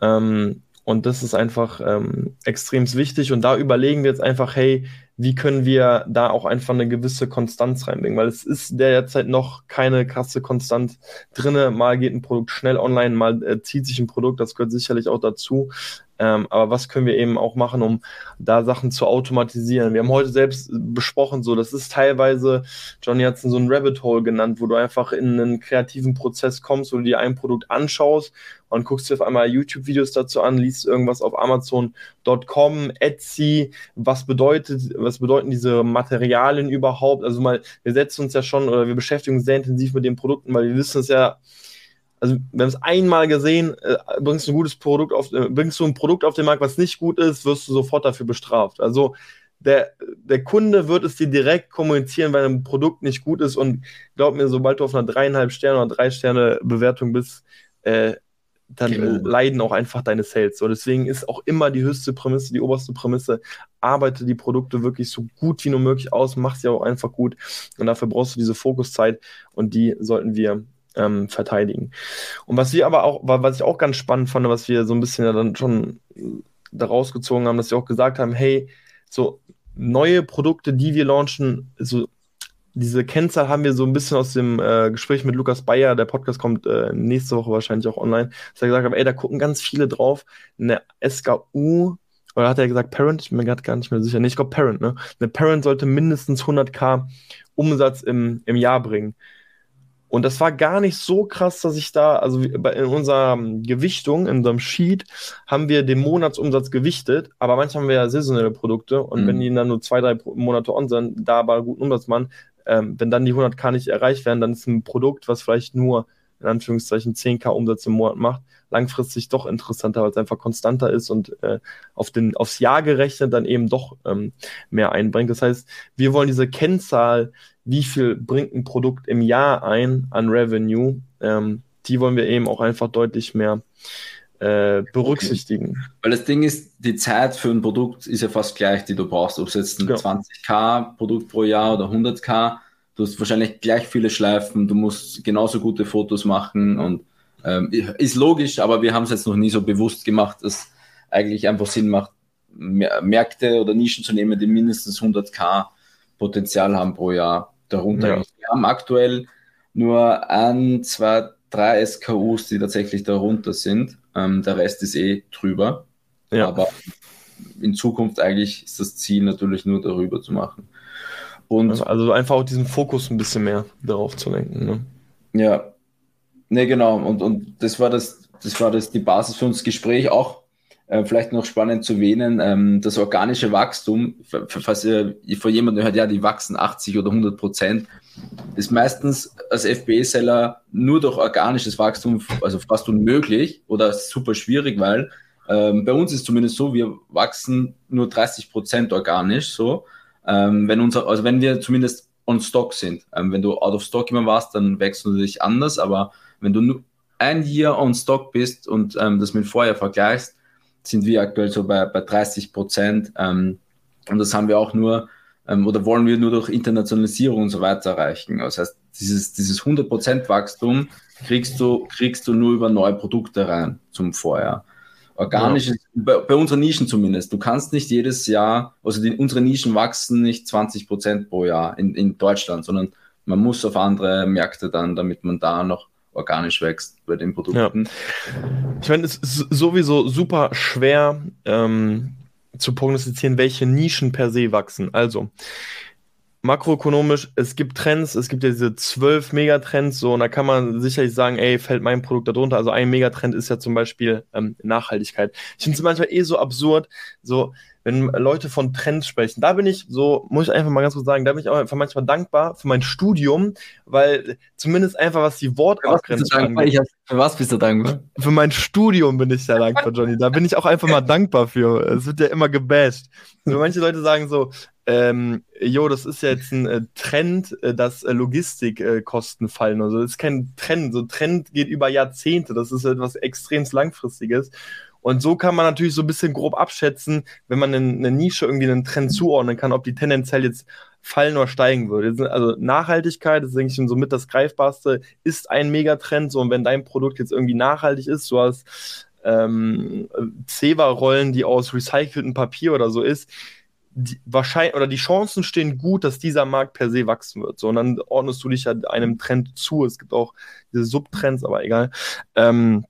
Ähm, und das ist einfach ähm, extrem wichtig. Und da überlegen wir jetzt einfach, hey, wie können wir da auch einfach eine gewisse Konstanz reinbringen, weil es ist derzeit noch keine krasse Konstanz drinne. Mal geht ein Produkt schnell online, mal äh, zieht sich ein Produkt, das gehört sicherlich auch dazu. Ähm, aber was können wir eben auch machen, um da Sachen zu automatisieren? Wir haben heute selbst besprochen, so, das ist teilweise, Johnny hat es so ein Rabbit Hole genannt, wo du einfach in einen kreativen Prozess kommst, wo du dir ein Produkt anschaust und guckst dir auf einmal YouTube-Videos dazu an, liest irgendwas auf Amazon.com, Etsy, was bedeutet, was bedeuten diese Materialien überhaupt? Also mal, wir setzen uns ja schon oder wir beschäftigen uns sehr intensiv mit den Produkten, weil wir wissen es ja, also wir haben es einmal gesehen, äh, bringst du ein gutes Produkt auf, äh, bringst du ein Produkt auf den Markt, was nicht gut ist, wirst du sofort dafür bestraft. Also der, der Kunde wird es dir direkt kommunizieren, weil ein Produkt nicht gut ist und glaub mir, sobald du auf einer dreieinhalb Sterne oder drei Sterne Bewertung bist, äh, dann genau. leiden auch einfach deine Sales. So, deswegen ist auch immer die höchste Prämisse, die oberste Prämisse, arbeite die Produkte wirklich so gut wie nur möglich aus, mach sie auch einfach gut und dafür brauchst du diese Fokuszeit und die sollten wir ähm, verteidigen. Und was wir aber auch, was ich auch ganz spannend fand, was wir so ein bisschen ja dann schon daraus gezogen haben, dass wir auch gesagt haben, hey, so neue Produkte, die wir launchen, so diese Kennzahl haben wir so ein bisschen aus dem äh, Gespräch mit Lukas Bayer, der Podcast kommt äh, nächste Woche wahrscheinlich auch online, dass er gesagt hat, ey, da gucken ganz viele drauf, eine SKU, oder hat er gesagt Parent, ich bin mir gerade gar nicht mehr sicher, nee, ich glaube Parent, ne? Eine Parent sollte mindestens 100k Umsatz im, im Jahr bringen. Und das war gar nicht so krass, dass ich da, also in unserer Gewichtung, in unserem Sheet, haben wir den Monatsumsatz gewichtet, aber manchmal haben wir ja saisonelle Produkte und mhm. wenn die dann nur zwei, drei Monate on sind, da aber guten Umsatz machen, ähm, wenn dann die 100k nicht erreicht werden, dann ist ein Produkt, was vielleicht nur in Anführungszeichen 10k Umsatz im Monat macht, langfristig doch interessanter, weil es einfach konstanter ist und äh, auf den, aufs Jahr gerechnet dann eben doch ähm, mehr einbringt. Das heißt, wir wollen diese Kennzahl wie viel bringt ein Produkt im Jahr ein an Revenue, ähm, die wollen wir eben auch einfach deutlich mehr äh, berücksichtigen. Okay. Weil das Ding ist, die Zeit für ein Produkt ist ja fast gleich, die du brauchst. Ob es jetzt ein ja. 20k Produkt pro Jahr oder 100k, du hast wahrscheinlich gleich viele Schleifen, du musst genauso gute Fotos machen und ähm, ist logisch, aber wir haben es jetzt noch nie so bewusst gemacht, dass eigentlich einfach Sinn macht, Märkte oder Nischen zu nehmen, die mindestens 100k Potenzial haben pro Jahr darunter. Ja. Wir haben aktuell nur ein, zwei, drei SKUs, die tatsächlich darunter sind. Ähm, der Rest ist eh drüber. Ja. Aber in Zukunft eigentlich ist das Ziel natürlich nur darüber zu machen. Und also einfach auch diesen Fokus ein bisschen mehr darauf zu lenken. Ne? Ja, ne genau. Und, und das war das, das war das die Basis für uns Gespräch auch äh, vielleicht noch spannend zu erwähnen, ähm, das organische Wachstum, falls ihr von jemandem hört, ja, die wachsen 80 oder 100 Prozent, ist meistens als FBA-Seller nur durch organisches Wachstum, also fast unmöglich oder super schwierig, weil ähm, bei uns ist zumindest so, wir wachsen nur 30 Prozent organisch, so. Ähm, wenn unser, also wenn wir zumindest on Stock sind. Ähm, wenn du out of Stock immer warst, dann wächst du natürlich anders, aber wenn du nur ein Jahr on Stock bist und ähm, das mit vorher vergleichst, sind wir aktuell so bei, bei 30 Prozent. Ähm, und das haben wir auch nur, ähm, oder wollen wir nur durch Internationalisierung und so weiter erreichen. Das heißt, dieses, dieses 100 Prozent Wachstum kriegst du, kriegst du nur über neue Produkte rein zum Vorjahr. Organisch ja. bei, bei, unseren Nischen zumindest. Du kannst nicht jedes Jahr, also die, unsere Nischen wachsen nicht 20 Prozent pro Jahr in, in Deutschland, sondern man muss auf andere Märkte dann, damit man da noch organisch wächst bei den Produkten. Ja. Ich meine, es ist sowieso super schwer ähm, zu prognostizieren, welche Nischen per se wachsen. Also, makroökonomisch, es gibt Trends, es gibt ja diese zwölf Megatrends, so, und da kann man sicherlich sagen, ey, fällt mein Produkt darunter. Also ein Megatrend ist ja zum Beispiel ähm, Nachhaltigkeit. Ich finde es manchmal eh so absurd, so, wenn Leute von Trends sprechen. Da bin ich so, muss ich einfach mal ganz kurz sagen, da bin ich auch einfach manchmal dankbar für mein Studium, weil zumindest einfach was die Wortabgrenzung angeht. Für was bist du dankbar? Für mein Studium bin ich sehr dankbar, Johnny. Da bin ich auch einfach mal dankbar für. Es wird ja immer gebasht. So, manche Leute sagen so, ähm, jo, das ist ja jetzt ein äh, Trend, äh, dass äh, Logistikkosten äh, fallen. Also das ist kein Trend. So Trend geht über Jahrzehnte. Das ist etwas extrem langfristiges. Und so kann man natürlich so ein bisschen grob abschätzen, wenn man in eine Nische irgendwie einen Trend zuordnen kann, ob die tendenziell jetzt fallen oder steigen würde. Also Nachhaltigkeit, das ist denke ich schon so mit das Greifbarste, ist ein Megatrend. So, und wenn dein Produkt jetzt irgendwie nachhaltig ist, du hast ähm, Zewa-Rollen, die aus recyceltem Papier oder so ist, die, wahrscheinlich oder die Chancen stehen gut, dass dieser Markt per se wachsen wird. So, und dann ordnest du dich ja einem Trend zu. Es gibt auch diese Subtrends, aber egal. Ähm,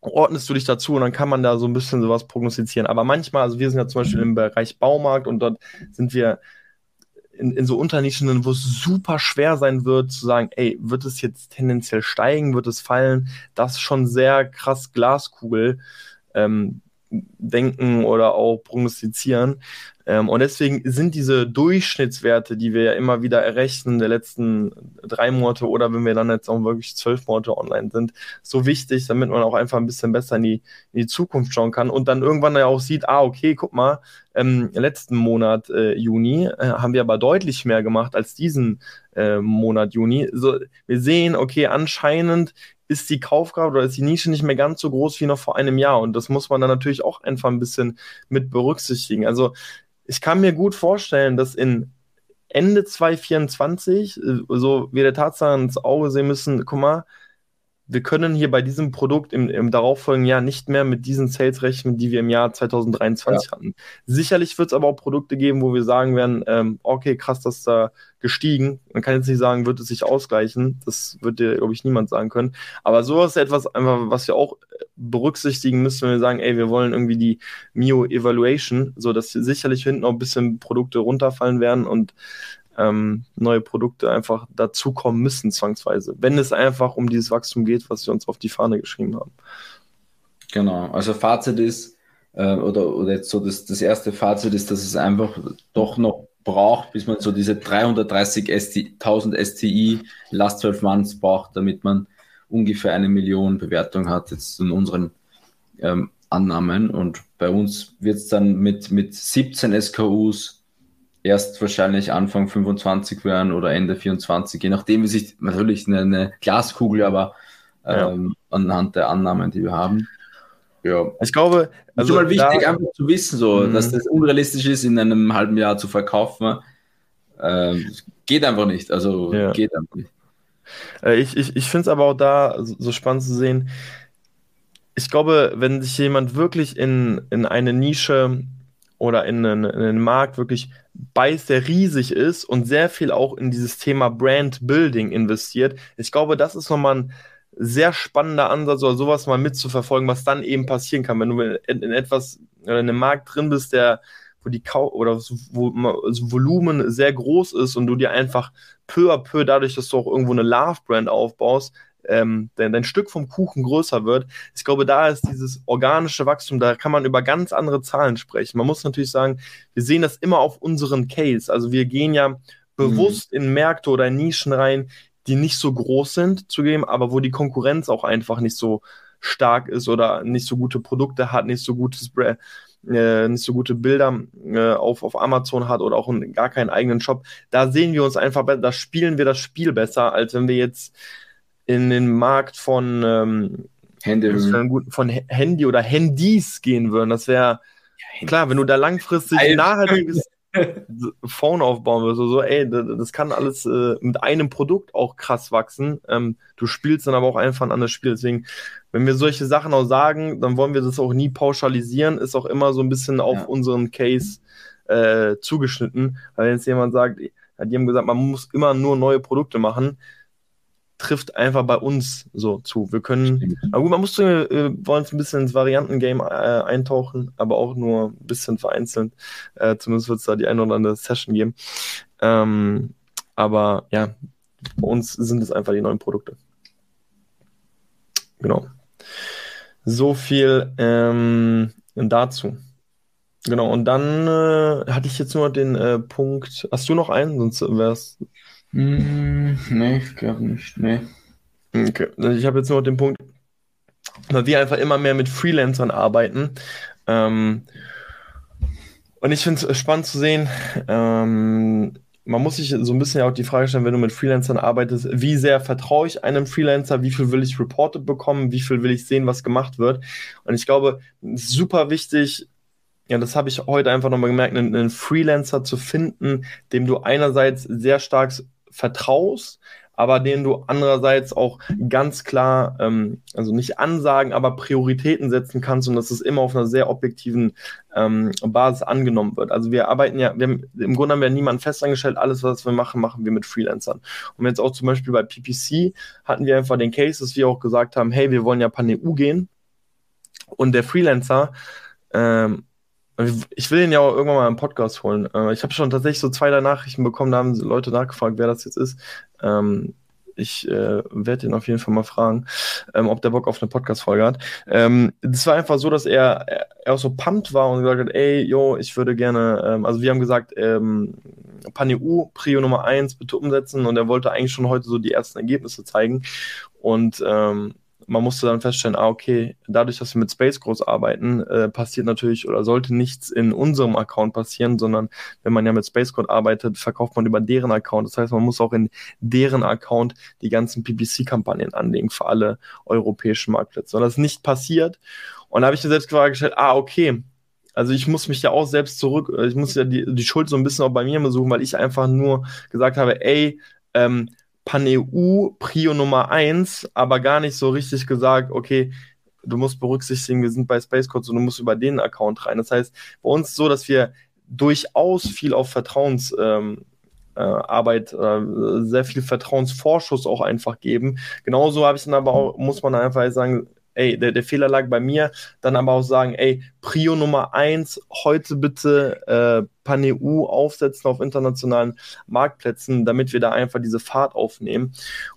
ordnest du dich dazu und dann kann man da so ein bisschen sowas prognostizieren. Aber manchmal, also wir sind ja zum Beispiel im Bereich Baumarkt und dort sind wir in, in so Unternischen, wo es super schwer sein wird, zu sagen, ey, wird es jetzt tendenziell steigen, wird es fallen? Das ist schon sehr krass Glaskugel. Ähm, denken oder auch prognostizieren. Ähm, und deswegen sind diese Durchschnittswerte, die wir ja immer wieder errechnen der letzten drei Monate oder wenn wir dann jetzt auch wirklich zwölf Monate online sind, so wichtig, damit man auch einfach ein bisschen besser in die, in die Zukunft schauen kann und dann irgendwann ja auch sieht, ah, okay, guck mal, ähm, letzten Monat äh, Juni äh, haben wir aber deutlich mehr gemacht als diesen äh, Monat Juni. So, wir sehen, okay, anscheinend ist die Kaufkraft oder ist die Nische nicht mehr ganz so groß wie noch vor einem Jahr. Und das muss man dann natürlich auch einfach ein bisschen mit berücksichtigen. Also ich kann mir gut vorstellen, dass in Ende 2024, äh, so wir der Tatsache ins Auge sehen müssen, guck mal, wir können hier bei diesem Produkt im, im darauffolgenden Jahr nicht mehr mit diesen Sales rechnen, die wir im Jahr 2023 ja. hatten. Sicherlich wird es aber auch Produkte geben, wo wir sagen werden, ähm, okay, krass, das ist da gestiegen. Man kann jetzt nicht sagen, wird es sich ausgleichen. Das wird dir, glaube ich, niemand sagen können. Aber sowas ist etwas, einfach, was wir auch berücksichtigen müssen, wenn wir sagen, ey, wir wollen irgendwie die Mio Evaluation, so dass sicherlich hinten auch ein bisschen Produkte runterfallen werden und ähm, neue Produkte einfach dazukommen müssen, zwangsweise, wenn es einfach um dieses Wachstum geht, was wir uns auf die Fahne geschrieben haben. Genau, also Fazit ist, äh, oder, oder jetzt so das, das erste Fazit ist, dass es einfach doch noch braucht, bis man so diese 330.000 STI Last 12 Months braucht, damit man ungefähr eine Million Bewertung hat, jetzt in unseren ähm, Annahmen. Und bei uns wird es dann mit, mit 17 SKUs erst wahrscheinlich Anfang 25 werden oder Ende 24, je nachdem, wie sich natürlich eine, eine Glaskugel, aber ähm, ja. anhand der Annahmen, die wir haben. Ja. Ich glaube, also ist mal wichtig, da, einfach zu wissen, so, mhm. dass das unrealistisch ist, in einem halben Jahr zu verkaufen. Ähm, geht einfach nicht. Also ja. geht einfach nicht. Äh, ich ich, ich finde es aber auch da so spannend zu sehen. Ich glaube, wenn sich jemand wirklich in, in eine Nische oder in einen, in einen Markt wirklich beißt, der riesig ist und sehr viel auch in dieses Thema Brand Building investiert. Ich glaube, das ist nochmal ein sehr spannender Ansatz oder sowas mal mitzuverfolgen, was dann eben passieren kann, wenn du in, in etwas in einem Markt drin bist, der wo die Kau oder wo das Volumen sehr groß ist und du dir einfach peu à peu dadurch, dass du auch irgendwo eine Love Brand aufbaust, ähm, dein, dein Stück vom Kuchen größer wird. Ich glaube, da ist dieses organische Wachstum, da kann man über ganz andere Zahlen sprechen. Man muss natürlich sagen, wir sehen das immer auf unseren Case. Also wir gehen ja bewusst mhm. in Märkte oder in Nischen rein, die nicht so groß sind, zugeben, aber wo die Konkurrenz auch einfach nicht so stark ist oder nicht so gute Produkte hat, nicht so gutes Brand, äh, nicht so gute Bilder äh, auf, auf Amazon hat oder auch in, gar keinen eigenen Shop, da sehen wir uns einfach besser, da spielen wir das Spiel besser, als wenn wir jetzt in den Markt von, ähm, Handy. von Handy oder Handys gehen würden. Das wäre ja, klar, wenn du da langfristig ein nachhaltiges Phone aufbauen willst, so, ey, das kann alles äh, mit einem Produkt auch krass wachsen. Ähm, du spielst dann aber auch einfach ein anderes Spiel. Deswegen, wenn wir solche Sachen auch sagen, dann wollen wir das auch nie pauschalisieren, ist auch immer so ein bisschen auf ja. unseren Case äh, zugeschnitten. Weil wenn jetzt jemand sagt, die haben gesagt, man muss immer nur neue Produkte machen, trifft einfach bei uns so zu. Wir können, aber gut, man muss, äh, wollen ein bisschen ins Variantengame äh, eintauchen, aber auch nur ein bisschen vereinzelt. Äh, zumindest wird es da die eine oder andere Session geben. Ähm, aber ja, bei uns sind es einfach die neuen Produkte. Genau. So viel ähm, dazu. Genau, und dann äh, hatte ich jetzt nur den äh, Punkt. Hast du noch einen? Sonst wäre hm, nee, ich glaube nicht. Nee. Okay. Also ich habe jetzt nur den Punkt, weil wir einfach immer mehr mit Freelancern arbeiten. Ähm, und ich finde es spannend zu sehen, ähm, man muss sich so ein bisschen auch die Frage stellen, wenn du mit Freelancern arbeitest, wie sehr vertraue ich einem Freelancer, wie viel will ich reported bekommen, wie viel will ich sehen, was gemacht wird. Und ich glaube, super wichtig, ja, das habe ich heute einfach nochmal gemerkt, einen, einen Freelancer zu finden, dem du einerseits sehr stark vertraust, aber denen du andererseits auch ganz klar, ähm, also nicht ansagen, aber Prioritäten setzen kannst und dass es immer auf einer sehr objektiven ähm, Basis angenommen wird. Also wir arbeiten ja, wir haben, im Grunde haben wir niemanden festangestellt, alles, was wir machen, machen wir mit Freelancern. Und jetzt auch zum Beispiel bei PPC hatten wir einfach den Case, dass wir auch gesagt haben, hey, wir wollen ja Pan-EU gehen und der Freelancer ähm, ich will ihn ja auch irgendwann mal im Podcast holen. Äh, ich habe schon tatsächlich so zwei, drei Nachrichten bekommen, da haben Leute nachgefragt, wer das jetzt ist. Ähm, ich äh, werde ihn auf jeden Fall mal fragen, ähm, ob der Bock auf eine Podcast-Folge hat. Ähm, das war einfach so, dass er, er auch so pumped war und gesagt hat, ey, yo, ich würde gerne, ähm, also wir haben gesagt, ähm, PanEU, Prio Nummer 1 bitte umsetzen und er wollte eigentlich schon heute so die ersten Ergebnisse zeigen und ähm, man musste dann feststellen, ah, okay, dadurch, dass wir mit Space Groß arbeiten, äh, passiert natürlich oder sollte nichts in unserem Account passieren, sondern wenn man ja mit Space Code arbeitet, verkauft man über deren Account. Das heißt, man muss auch in deren Account die ganzen PPC-Kampagnen anlegen für alle europäischen Marktplätze. Und das ist nicht passiert. Und da habe ich mir selbst die gestellt, ah, okay, also ich muss mich ja auch selbst zurück, ich muss ja die, die Schuld so ein bisschen auch bei mir suchen, weil ich einfach nur gesagt habe, ey, ähm, Pan-EU Prio Nummer 1, aber gar nicht so richtig gesagt, okay, du musst berücksichtigen, wir sind bei Space Codes und du musst über den Account rein. Das heißt, bei uns so, dass wir durchaus viel auf Vertrauensarbeit, ähm, äh, äh, sehr viel Vertrauensvorschuss auch einfach geben. Genauso habe ich dann aber auch, muss man einfach sagen, ey, der, der Fehler lag bei mir, dann aber auch sagen, ey, Prio Nummer 1, heute bitte äh, Pan-EU aufsetzen auf internationalen Marktplätzen, damit wir da einfach diese Fahrt aufnehmen.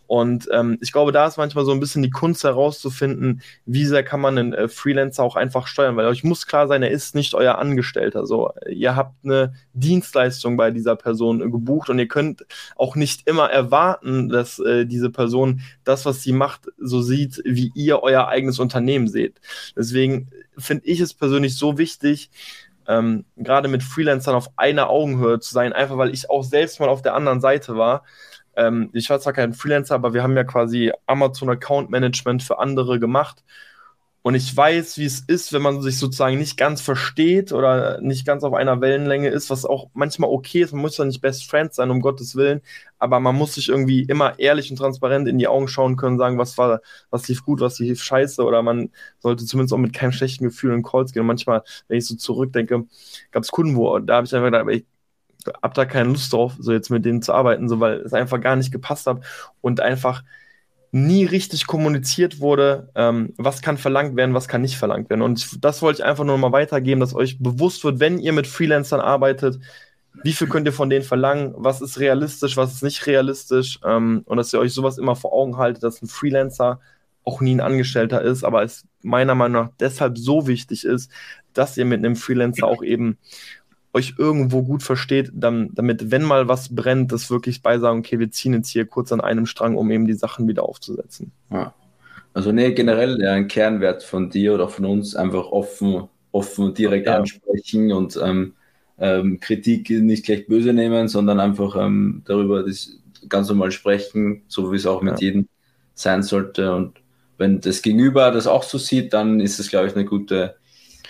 Und ähm, ich glaube, da ist manchmal so ein bisschen die Kunst herauszufinden, wie sehr kann man einen äh, Freelancer auch einfach steuern, weil euch muss klar sein, er ist nicht euer Angestellter. So, ihr habt eine Dienstleistung bei dieser Person gebucht und ihr könnt auch nicht immer erwarten, dass äh, diese Person das, was sie macht, so sieht, wie ihr euer eigenes Unternehmen seht. Deswegen finde ich es persönlich so wichtig, ähm, gerade mit Freelancern auf einer Augenhöhe zu sein, einfach weil ich auch selbst mal auf der anderen Seite war. Ähm, ich war zwar kein Freelancer, aber wir haben ja quasi Amazon Account Management für andere gemacht und ich weiß, wie es ist, wenn man sich sozusagen nicht ganz versteht oder nicht ganz auf einer Wellenlänge ist, was auch manchmal okay ist. Man muss ja nicht Best Friends sein, um Gottes Willen. Aber man muss sich irgendwie immer ehrlich und transparent in die Augen schauen können, sagen, was war, was lief gut, was lief scheiße. Oder man sollte zumindest auch mit keinem schlechten Gefühl in Calls gehen. Und manchmal, wenn ich so zurückdenke, gab es Kunden, wo da habe ich einfach gedacht, ich hab da keine Lust drauf, so jetzt mit denen zu arbeiten, so weil es einfach gar nicht gepasst hat und einfach nie richtig kommuniziert wurde, ähm, was kann verlangt werden, was kann nicht verlangt werden. Und das wollte ich einfach nur mal weitergeben, dass euch bewusst wird, wenn ihr mit Freelancern arbeitet, wie viel könnt ihr von denen verlangen, was ist realistisch, was ist nicht realistisch ähm, und dass ihr euch sowas immer vor Augen haltet, dass ein Freelancer auch nie ein Angestellter ist, aber es meiner Meinung nach deshalb so wichtig ist, dass ihr mit einem Freelancer auch eben euch irgendwo gut versteht, dann, damit, wenn mal was brennt, das wirklich bei sagen, okay, wir ziehen jetzt hier kurz an einem Strang, um eben die Sachen wieder aufzusetzen. Ja. Also nee, generell ja, ein Kernwert von dir oder von uns, einfach offen, offen direkt ja. ansprechen und ähm, ähm, Kritik nicht gleich böse nehmen, sondern einfach ähm, darüber das ganz normal sprechen, so wie es auch mit ja. jedem sein sollte. Und wenn das Gegenüber das auch so sieht, dann ist es, glaube ich, eine gute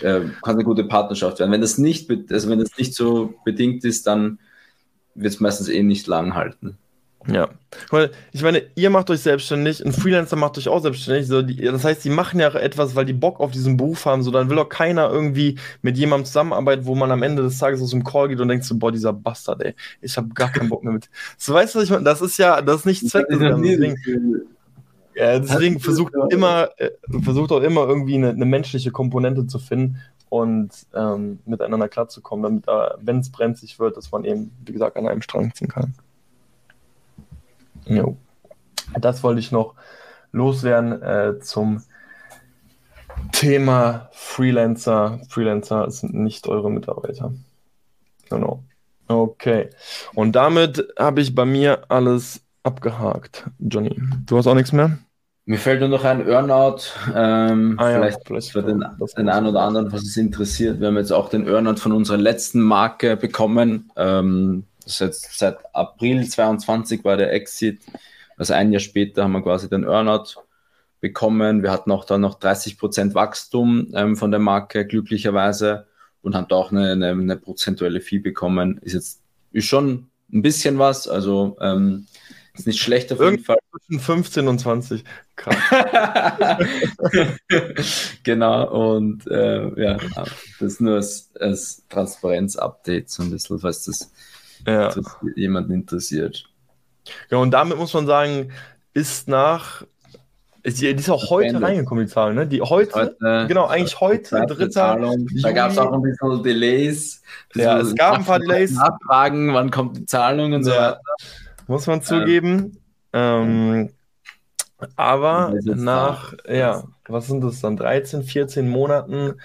äh, kann eine gute Partnerschaft werden. Wenn das nicht, also wenn das nicht so bedingt ist, dann wird es meistens eh nicht lang halten. Ja, weil ich meine, ihr macht euch selbstständig, ein Freelancer macht euch auch selbstständig. So die, das heißt, die machen ja etwas, weil die Bock auf diesen Beruf haben. So, dann will auch keiner irgendwie mit jemandem zusammenarbeiten, wo man am Ende des Tages aus dem Call geht und denkt so, boah, dieser Bastard, ey, ich habe gar keinen Bock mehr mit. So, weißt du, ich meine? Das ist ja, das ist nicht Zweck des Deswegen, ja, deswegen versucht immer, äh, versucht auch immer irgendwie eine, eine menschliche Komponente zu finden und ähm, miteinander klarzukommen, damit da, wenn es brenzlig wird, dass man eben, wie gesagt, an einem Strang ziehen kann. Jo. Das wollte ich noch loswerden äh, zum Thema Freelancer. Freelancer sind nicht eure Mitarbeiter. Genau. Okay. Und damit habe ich bei mir alles abgehakt. Johnny, du hast auch nichts mehr? Mir fällt nur noch ein Earnout. Ähm, ah, vielleicht, ja, vielleicht für den, den einen oder anderen, was es interessiert. Wir haben jetzt auch den Earnout von unserer letzten Marke bekommen. Ähm, das ist jetzt seit April 22 war der Exit. Also ein Jahr später haben wir quasi den Earnout bekommen. Wir hatten auch dann noch 30 Prozent Wachstum ähm, von der Marke, glücklicherweise, und haben da auch eine, eine, eine, prozentuelle Fee bekommen. Ist jetzt ist schon ein bisschen was. Also ähm, Ist nicht schlecht auf Irgend- jeden Fall. Zwischen 15 und 20. Krass. genau, und äh, ja, das ist nur als, als Transparenz-Update, so ein bisschen, falls das Ja. interessiert- jemanden interessiert. ja, und damit muss man sagen, ist nach. Ist die, ist auch heute Beendet. reingekommen, die Zahl, ne? Die heute, Heute, genau, eigentlich heute, dritter. Da gab es auch ein bisschen Delays. Ja, So es gab ein paar Delays. Nachfragen, wann kommt die Zahlung und so Ja. weiter. Muss man zugeben. Ähm, aber nach, ja, was sind das dann? 13, 14 Monaten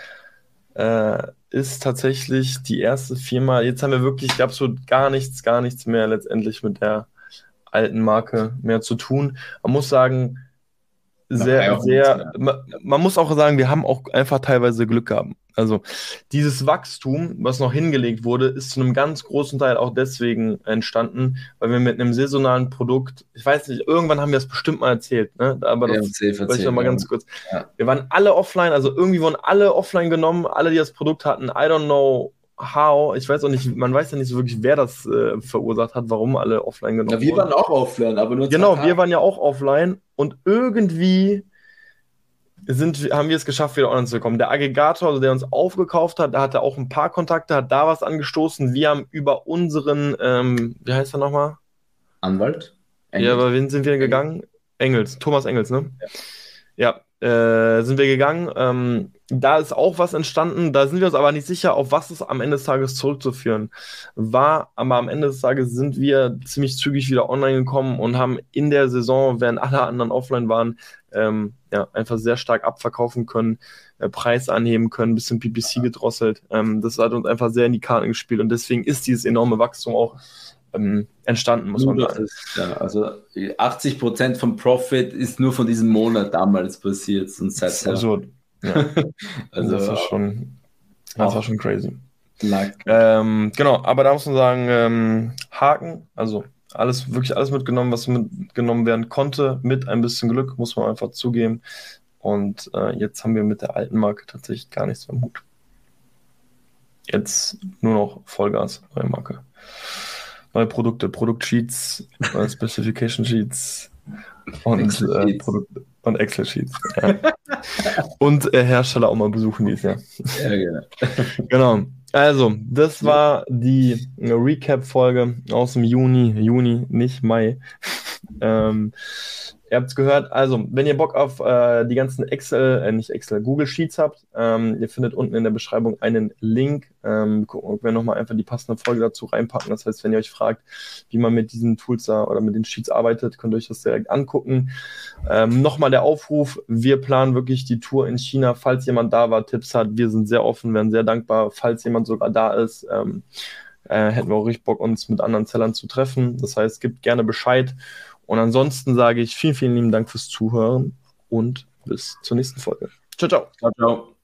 äh, ist tatsächlich die erste Firma. Jetzt haben wir wirklich absolut gar nichts, gar nichts mehr letztendlich mit der alten Marke mehr zu tun. Man muss sagen, sehr, sehr, man, man muss auch sagen, wir haben auch einfach teilweise Glück gehabt. Also dieses Wachstum, was noch hingelegt wurde, ist zu einem ganz großen Teil auch deswegen entstanden, weil wir mit einem saisonalen Produkt, ich weiß nicht, irgendwann haben wir es bestimmt mal erzählt, ne? aber Ja, das und safe Vielleicht noch mal erzählen, ganz kurz. Ja. Wir waren alle offline, also irgendwie wurden alle offline genommen, alle, die das Produkt hatten. I don't know how. Ich weiß auch nicht, man weiß ja nicht so wirklich, wer das äh, verursacht hat, warum alle offline genommen Ja, wir wurden. waren auch offline, aber nur Genau, wir waren ja auch offline und irgendwie sind, haben wir es geschafft, wieder online zu kommen. Der Aggregator, also der uns aufgekauft hat, der hatte auch ein paar Kontakte, hat da was angestoßen. Wir haben über unseren, ähm, wie heißt er nochmal? Anwalt? Ja, aber wen sind wir gegangen? Engels, Thomas Engels, ne? Ja, äh, sind wir gegangen. Ähm, da ist auch was entstanden. Da sind wir uns aber nicht sicher, auf was es am Ende des Tages zurückzuführen war. Aber am Ende des Tages sind wir ziemlich zügig wieder online gekommen und haben in der Saison, während alle anderen offline waren, ähm, ja, einfach sehr stark abverkaufen können, äh, Preis anheben können, bisschen PPC gedrosselt. Ähm, das hat uns einfach sehr in die Karten gespielt und deswegen ist dieses enorme Wachstum auch ähm, entstanden, muss man sagen. das ist, ja, also 80% vom Profit ist nur von diesem Monat damals passiert und Das ist seither. absurd. Ja. Also, das also war schon, das war schon crazy. Ähm, genau, aber da muss man sagen, ähm, Haken, also alles, wirklich alles mitgenommen, was mitgenommen werden konnte, mit ein bisschen Glück, muss man einfach zugeben. Und äh, jetzt haben wir mit der alten Marke tatsächlich gar nichts am Hut. Jetzt nur noch Vollgas, neue Marke. Neue Produkte, Produktsheets, neue Specification Sheets und Excel äh, Sheets. Produkt und Excel-Sheets. Ja. und äh, Hersteller auch mal besuchen dieses Jahr. ja, genau. Genau. Also, das war die äh, Recap-Folge aus dem Juni, Juni, nicht Mai. ähm, ihr habt es gehört. Also, wenn ihr Bock auf äh, die ganzen Excel, äh, nicht Excel, Google Sheets habt, ähm, ihr findet unten in der Beschreibung einen Link. Ähm, gucken, ob wir nochmal einfach die passende Folge dazu reinpacken. Das heißt, wenn ihr euch fragt, wie man mit diesen Tools da oder mit den Sheets arbeitet, könnt ihr euch das direkt angucken. Ähm, Nochmal der Aufruf, wir planen wirklich die Tour in China. Falls jemand da war, Tipps hat, wir sind sehr offen, wären sehr dankbar. Falls jemand sogar da ist, ähm, äh, hätten wir auch richtig Bock, uns mit anderen Zellern zu treffen. Das heißt, gibt gerne Bescheid. Und ansonsten sage ich vielen, vielen lieben Dank fürs Zuhören und bis zur nächsten Folge. Ciao, ciao. Ciao, ciao.